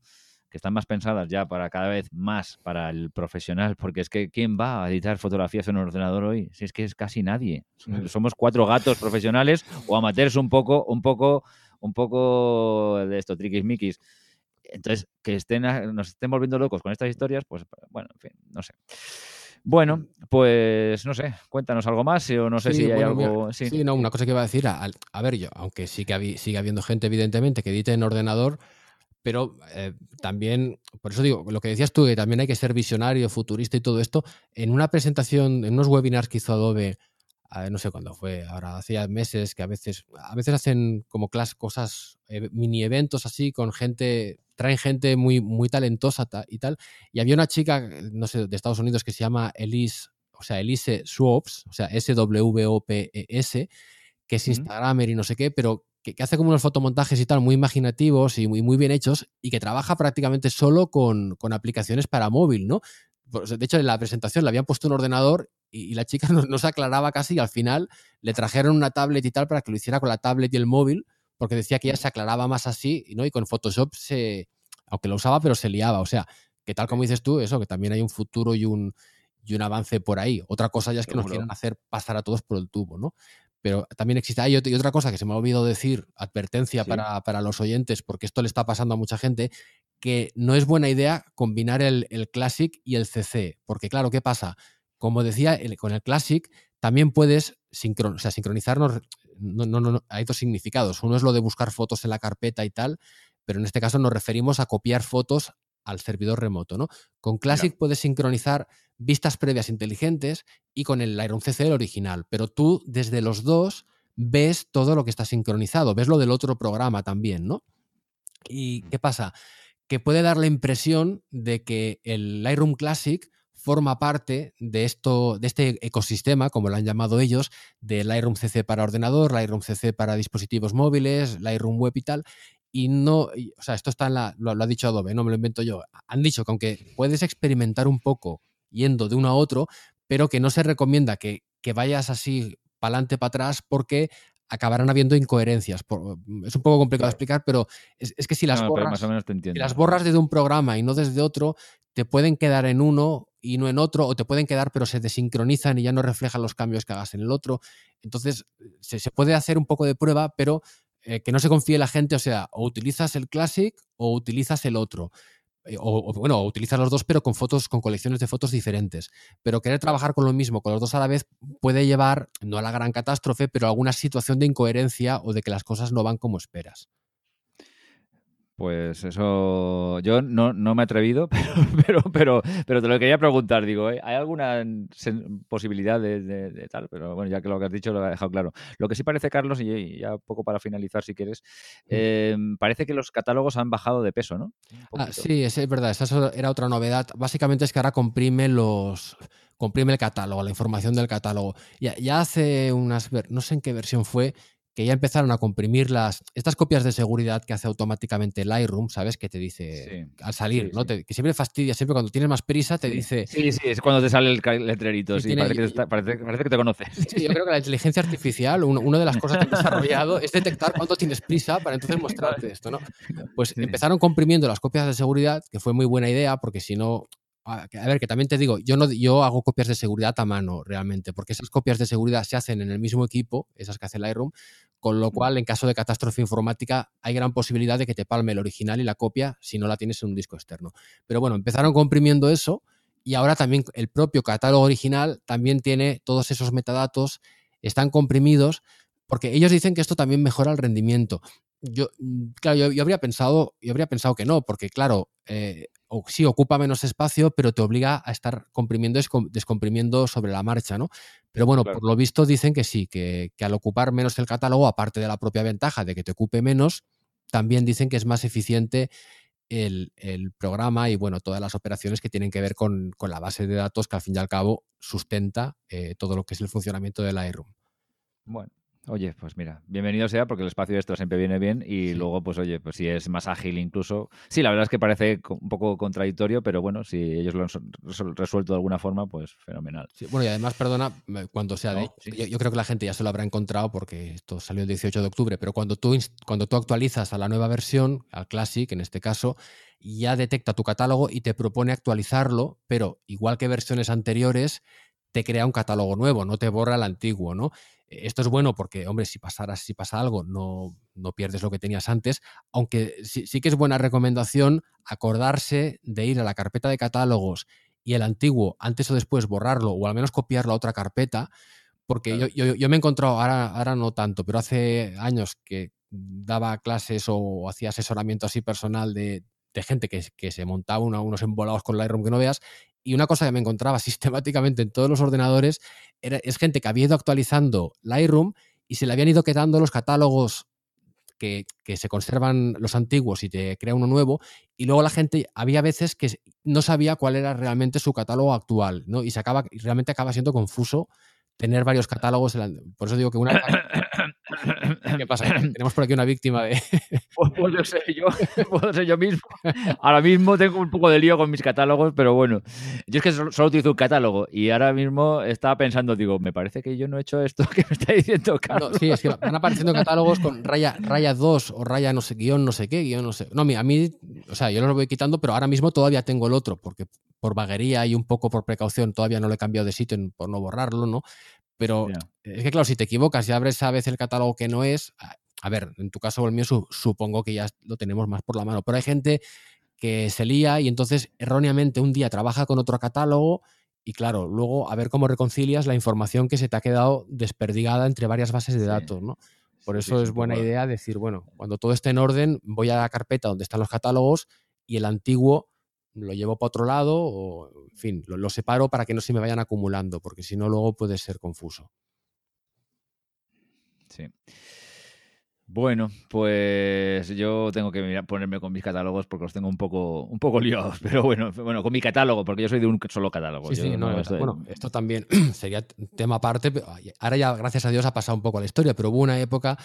que están más pensadas ya para cada vez más para el profesional, porque es que ¿quién va a editar fotografías en un ordenador hoy? Si es que es casi nadie. Somos cuatro gatos profesionales o amateurs un poco, un poco, un poco de esto, triquis entonces, que estén nos estén volviendo locos con estas historias, pues bueno, en fin, no sé. Bueno, pues no sé, cuéntanos algo más o no sé si hay algo. sí. no, una cosa que iba a decir, a, ver, yo, aunque sí que sigue habiendo gente, evidentemente, que edite en ordenador, pero eh, también, por eso digo, lo que decías tú, que también hay que ser visionario, futurista y todo esto. En una presentación, en unos webinars que hizo Adobe no sé cuándo fue, ahora hacía meses que a veces, a veces hacen como clases, cosas, eh, mini eventos así con gente, traen gente muy, muy talentosa y tal. Y había una chica, no sé, de Estados Unidos que se llama Elise, o sea, Elise Swops, o sea, S-W-O-P-E-S, que es Instagramer y no sé qué, pero que, hace como unos fotomontajes y tal muy imaginativos y muy, muy bien hechos y que trabaja prácticamente solo con, con aplicaciones para móvil, ¿no? De hecho, en la presentación le habían puesto un ordenador y, la chica no, se aclaraba casi y al final le trajeron una tablet y tal para que lo hiciera con la tablet y el móvil, porque decía que ya se aclaraba más así, ¿no? Y con Photoshop se, aunque lo usaba, pero se liaba. O sea, que tal como dices tú, eso, que también hay un futuro y un, y un avance por ahí. Otra cosa ya es que nos quieran hacer pasar a todos por el tubo, ¿no? Pero también existe. Hay otra cosa que se me ha olvidado decir, advertencia para, para, los oyentes, porque esto le está pasando a mucha gente, que no es buena idea combinar el, el Classic y el CC. Porque, claro, ¿qué pasa? Como decía, con el Classic también puedes o sea, sincronizarnos. No, no, no, hay dos significados. Uno es lo de buscar fotos en la carpeta y tal, pero en este caso nos referimos a copiar fotos al servidor remoto, ¿no? Con Classic puedes sincronizar vistas previas inteligentes y con el Lightroom CC el original, pero tú desde los dos ves todo lo que está sincronizado, ves lo del otro programa también, ¿no? ¿Y qué pasa? Que puede dar la impresión de que el Lightroom Classic forma parte de esto, de este ecosistema, como lo han llamado ellos, de Lightroom CC para ordenador, Lightroom CC para dispositivos móviles, Lightroom Web y tal, y no, o sea, esto está en la, lo, ha dicho Adobe, no me lo invento yo. Han dicho que aunque puedes experimentar un poco yendo de uno a otro, pero que no se recomienda que, que vayas así para adelante, para atrás, porque acabarán habiendo incoherencias. es un poco complicado de explicar, pero es, que si las, borras, si las borras desde un programa y no desde otro, te pueden quedar en uno y no en otro, o te pueden quedar pero se desincronizan y ya no reflejan los cambios que hagas en el otro. Entonces, se, se puede hacer un poco de prueba, pero eh, que no se confíe la gente, o sea, o utilizas el Classic o utilizas el otro. Eh, o, bueno, utilizas los dos, pero con fotos, con colecciones de fotos diferentes. Pero querer trabajar con lo mismo, con los dos a la vez, puede llevar, no a la gran catástrofe, pero a alguna situación de incoherencia o de que las cosas no van como esperas. Pues eso, yo no, no me he atrevido, pero, pero, pero, te lo quería preguntar. Digo, ¿eh? ¿hay alguna posibilidad de, tal? Pero bueno, ya que lo que has dicho lo he dejado claro. Lo que sí parece, Carlos, y ya poco para finalizar si quieres, em, parece que los catálogos han bajado de peso, ¿no? Ah, sí, es, verdad, esa era otra novedad. Básicamente es que ahora comprime los comprime el catálogo, la información del catálogo. Ya, ya hace unas, no sé en qué versión fue, que ya empezaron a comprimir las estas copias de seguridad que hace automáticamente Lightroom, ¿sabes? Que te dice al salir, ¿no? que siempre fastidia, siempre cuando tienes más prisa te dice... Sí, sí, es cuando te sale el letrerito, sí, parece, que te conoces. Sí, yo creo que la inteligencia artificial, una de las cosas que ha desarrollado es detectar cuándo tienes prisa para entonces mostrarte esto, ¿no? Pues empezaron comprimiendo las copias de seguridad, que fue muy buena idea, porque si no, a ver, que también te digo, yo no yo hago copias de seguridad a mano realmente, porque esas copias de seguridad se hacen en el mismo equipo, esas que hace Lightroom, con lo cual en caso de catástrofe informática hay gran posibilidad de que te palme el original y la copia si no la tienes en un disco externo. Pero bueno, empezaron comprimiendo eso y ahora también el propio catálogo original también tiene todos esos metadatos, están comprimidos, porque ellos dicen que esto también mejora el rendimiento. Yo, claro, yo, habría pensado, yo habría pensado que no, porque claro, eh, sí ocupa menos espacio, pero te obliga a estar comprimiendo, descomprimiendo sobre la marcha, ¿no? Pero bueno, por lo visto dicen que sí, que, al ocupar menos el catálogo, aparte de la propia ventaja de que te ocupe menos, también dicen que es más eficiente el, programa y bueno, todas las operaciones que tienen que ver con, la base de datos que al fin y al cabo sustenta eh, todo lo que es el funcionamiento del Lightroom. Bueno, Oye, pues mira, bienvenido sea porque el espacio extra siempre viene bien y luego, pues oye, pues si es más ágil incluso. Sí, la verdad es que parece un poco contradictorio, pero bueno, si ellos lo han resuelto de alguna forma, pues fenomenal. bueno, y además, perdona, cuando sea de... Yo, creo que la gente ya se lo habrá encontrado porque esto salió el 18 de octubre, pero cuando tú, cuando tú actualizas a la nueva versión, al Classic en este caso, ya detecta tu catálogo y te propone actualizarlo, pero igual que versiones anteriores, te crea un catálogo nuevo, no te borra el antiguo, ¿no? Esto es bueno porque, hombre, si pasara, si pasa algo, no, no pierdes lo que tenías antes, aunque sí, sí, que es buena recomendación acordarse de ir a la carpeta de catálogos y el antiguo, antes o después borrarlo o al menos copiarlo a otra carpeta, porque yo, yo, yo, me he encontrado, ahora, ahora no tanto, pero hace años que daba clases o hacía asesoramiento así personal de, de gente que, que, se montaba unos embolados con Lightroom que no veas y una cosa que me encontraba sistemáticamente en todos los ordenadores era, es gente que había ido actualizando Lightroom y se le habían ido quedando los catálogos que, se conservan los antiguos y te crea uno nuevo. Y luego la gente, había veces que no sabía cuál era realmente su catálogo actual, ¿no? Y se acaba, realmente acaba siendo confuso tener varios catálogos. Por eso digo que una ¿Qué pasa? Tenemos por aquí una víctima de. Pues puedo ser yo, puedo ser yo mismo. Ahora mismo tengo un poco de lío con mis catálogos, pero bueno. Yo es que solo, utilizo un catálogo y ahora mismo estaba pensando, digo, me parece que yo no he hecho esto que me está diciendo Carlos. sí, es que van apareciendo catálogos con raya, raya 2 o raya no sé, guion no sé qué, guion no sé. No, a mí, o sea, yo lo voy quitando, pero ahora mismo todavía tengo el otro, porque por vaguería y un poco por precaución todavía no lo he cambiado de sitio por no borrarlo, ¿no? Pero es que, claro, si te equivocas y abres a veces el catálogo que no es, a ver, en tu caso o el mío supongo que ya lo tenemos más por la mano, pero hay gente que se lía y entonces erróneamente un día trabaja con otro catálogo y claro, luego a ver cómo reconcilias la información que se te ha quedado desperdigada entre varias bases de datos, ¿no? Por eso es buena idea decir, bueno, cuando todo esté en orden, voy a la carpeta donde están los catálogos y el antiguo lo llevo para otro lado o, en fin, lo, separo para que no se me vayan acumulando, porque si no, luego puede ser confuso. Sí. Bueno, pues yo tengo que ponerme con mis catálogos porque los tengo un poco, un poco liados, pero bueno, bueno, con mi catálogo, porque yo soy de un solo catálogo. Sí, sí, no, esto, bueno, esto también sería tema aparte, ahora ya, gracias a Dios, ha pasado un poco la historia, pero hubo una época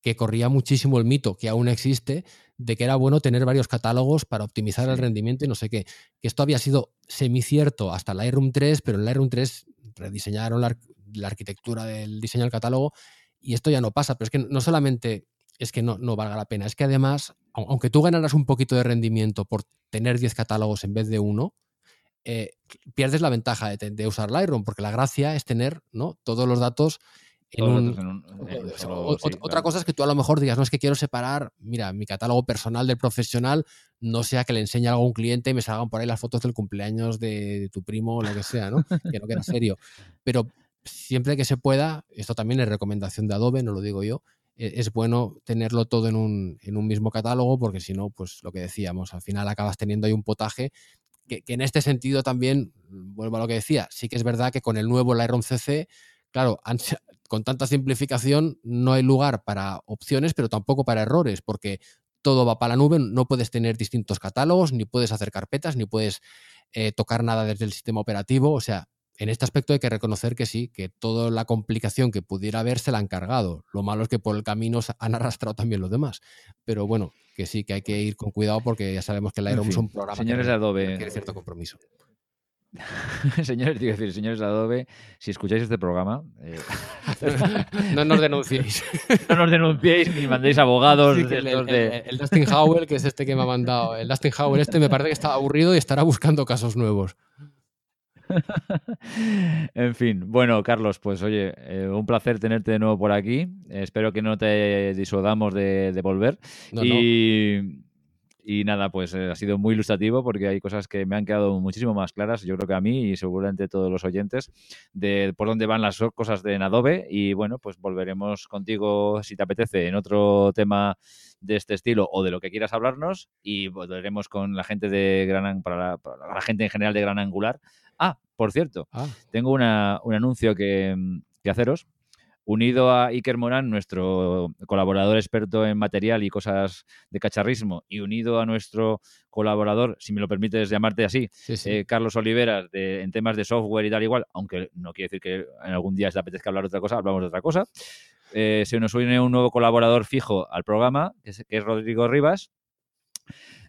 que corría muchísimo el mito, que aún existe, de que era bueno tener varios catálogos para optimizar el rendimiento y no sé qué. Que esto había sido semicierto hasta la Lightroom 3, pero en Lightroom 3 rediseñaron la, arquitectura del diseño del catálogo y esto ya no pasa. Pero es que no solamente es que no, no valga la pena, es que además, aunque tú ganaras un poquito de rendimiento por tener 10 catálogos en vez de uno, eh, pierdes la ventaja de, de, usar Lightroom, porque la gracia es tener ¿no? todos los datos otra cosa es que tú a lo mejor digas, no es que quiero separar, mira, mi catálogo personal del profesional, no sea que le enseñe algo a un cliente y me salgan por ahí las fotos del cumpleaños de, tu primo o lo que sea, ¿no? que no queda serio. Pero siempre que se pueda, esto también es recomendación de Adobe, no lo digo yo, e, es bueno tenerlo todo en un, en un mismo catálogo porque si no, pues lo que decíamos, al final acabas teniendo ahí un potaje que, que, en este sentido también, vuelvo a lo que decía, sí que es verdad que con el nuevo Lightroom CC, claro, han, con tanta simplificación no hay lugar para opciones, pero tampoco para errores, porque todo va para la nube, no puedes tener distintos catálogos, ni puedes hacer carpetas, ni puedes eh, tocar nada desde el sistema operativo. O sea, en este aspecto hay que reconocer que sí, que toda la complicación que pudiera haber se la han cargado. Lo malo es que por el camino han arrastrado también los demás. Pero bueno, que sí, que hay que ir con cuidado porque ya sabemos que el Lightroom es un programa señores que Adobe, requiere cierto compromiso. señores, digo decir, señores de Adobe, si escucháis este programa, eh, no nos denunciéis. no nos denunciéis ni mandéis abogados. el, Dustin Howell, que es este que me ha mandado, el Dustin Howell este me parece que está aburrido y estará buscando casos nuevos. en fin, bueno, Carlos, pues oye, eh, un placer tenerte de nuevo por aquí. espero que no te disuadamos de, volver. y. Y nada, pues eh, ha sido muy ilustrativo porque hay cosas que me han quedado muchísimo más claras, yo creo que a mí y seguramente todos los oyentes, de por dónde van las cosas de Adobe. Y bueno, pues volveremos contigo, si te apetece, en otro tema de este estilo o de lo que quieras hablarnos y volveremos con la gente de Gran para la, gente en general de Gran Angular. Ah, por cierto, ah. tengo una, un anuncio que, que haceros unido a Iker Morán, nuestro colaborador experto en material y cosas de cacharrismo, y unido a nuestro colaborador, si me lo permites llamarte así, eh, Carlos Oliveras, de, en temas de software y tal igual, aunque no quiere decir que en algún día se apetezca hablar de otra cosa, hablamos de otra cosa. Eh, se nos une un nuevo colaborador fijo al programa, que es Rodrigo Rivas,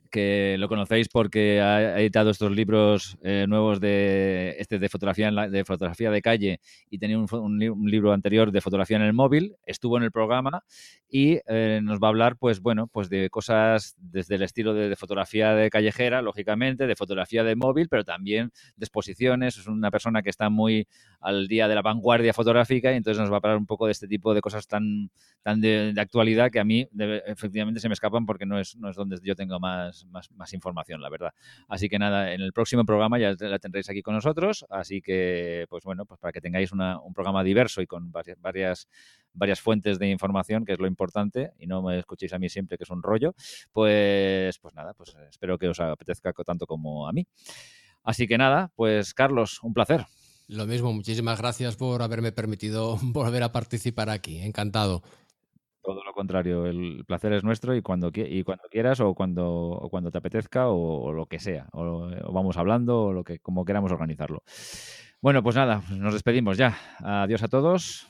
que lo conocéis porque ha editado estos libros eh, nuevos de este de fotografía de fotografía de calle y tenía un, libro anterior de fotografía en el móvil estuvo en el programa y eh, nos va a hablar pues bueno pues de cosas desde el estilo de, fotografía de callejera lógicamente de fotografía de móvil pero también de exposiciones. Es una persona que está muy al día de la vanguardia fotográfica y entonces nos va a hablar un poco de este tipo de cosas tan tan de, actualidad que a mí efectivamente se me escapan porque no es no es donde yo tengo más más, información, la verdad. Así que nada, en el próximo programa ya la tendréis aquí con nosotros, así que, pues bueno, pues para que tengáis un programa diverso y con varias, varias, fuentes de información, que es lo importante, y no me escuchéis a mí siempre que es un rollo, pues, pues nada, pues espero que os apetezca tanto como a mí. Así que nada, pues Carlos, un placer. Lo mismo, muchísimas gracias por haberme permitido volver a participar aquí. Encantado. Todo lo contrario, el placer es nuestro y cuando, y cuando quieras o cuando, cuando te apetezca o, lo que sea, o, vamos hablando o lo que como queramos organizarlo. Bueno, pues nada, nos despedimos ya. Adiós a todos.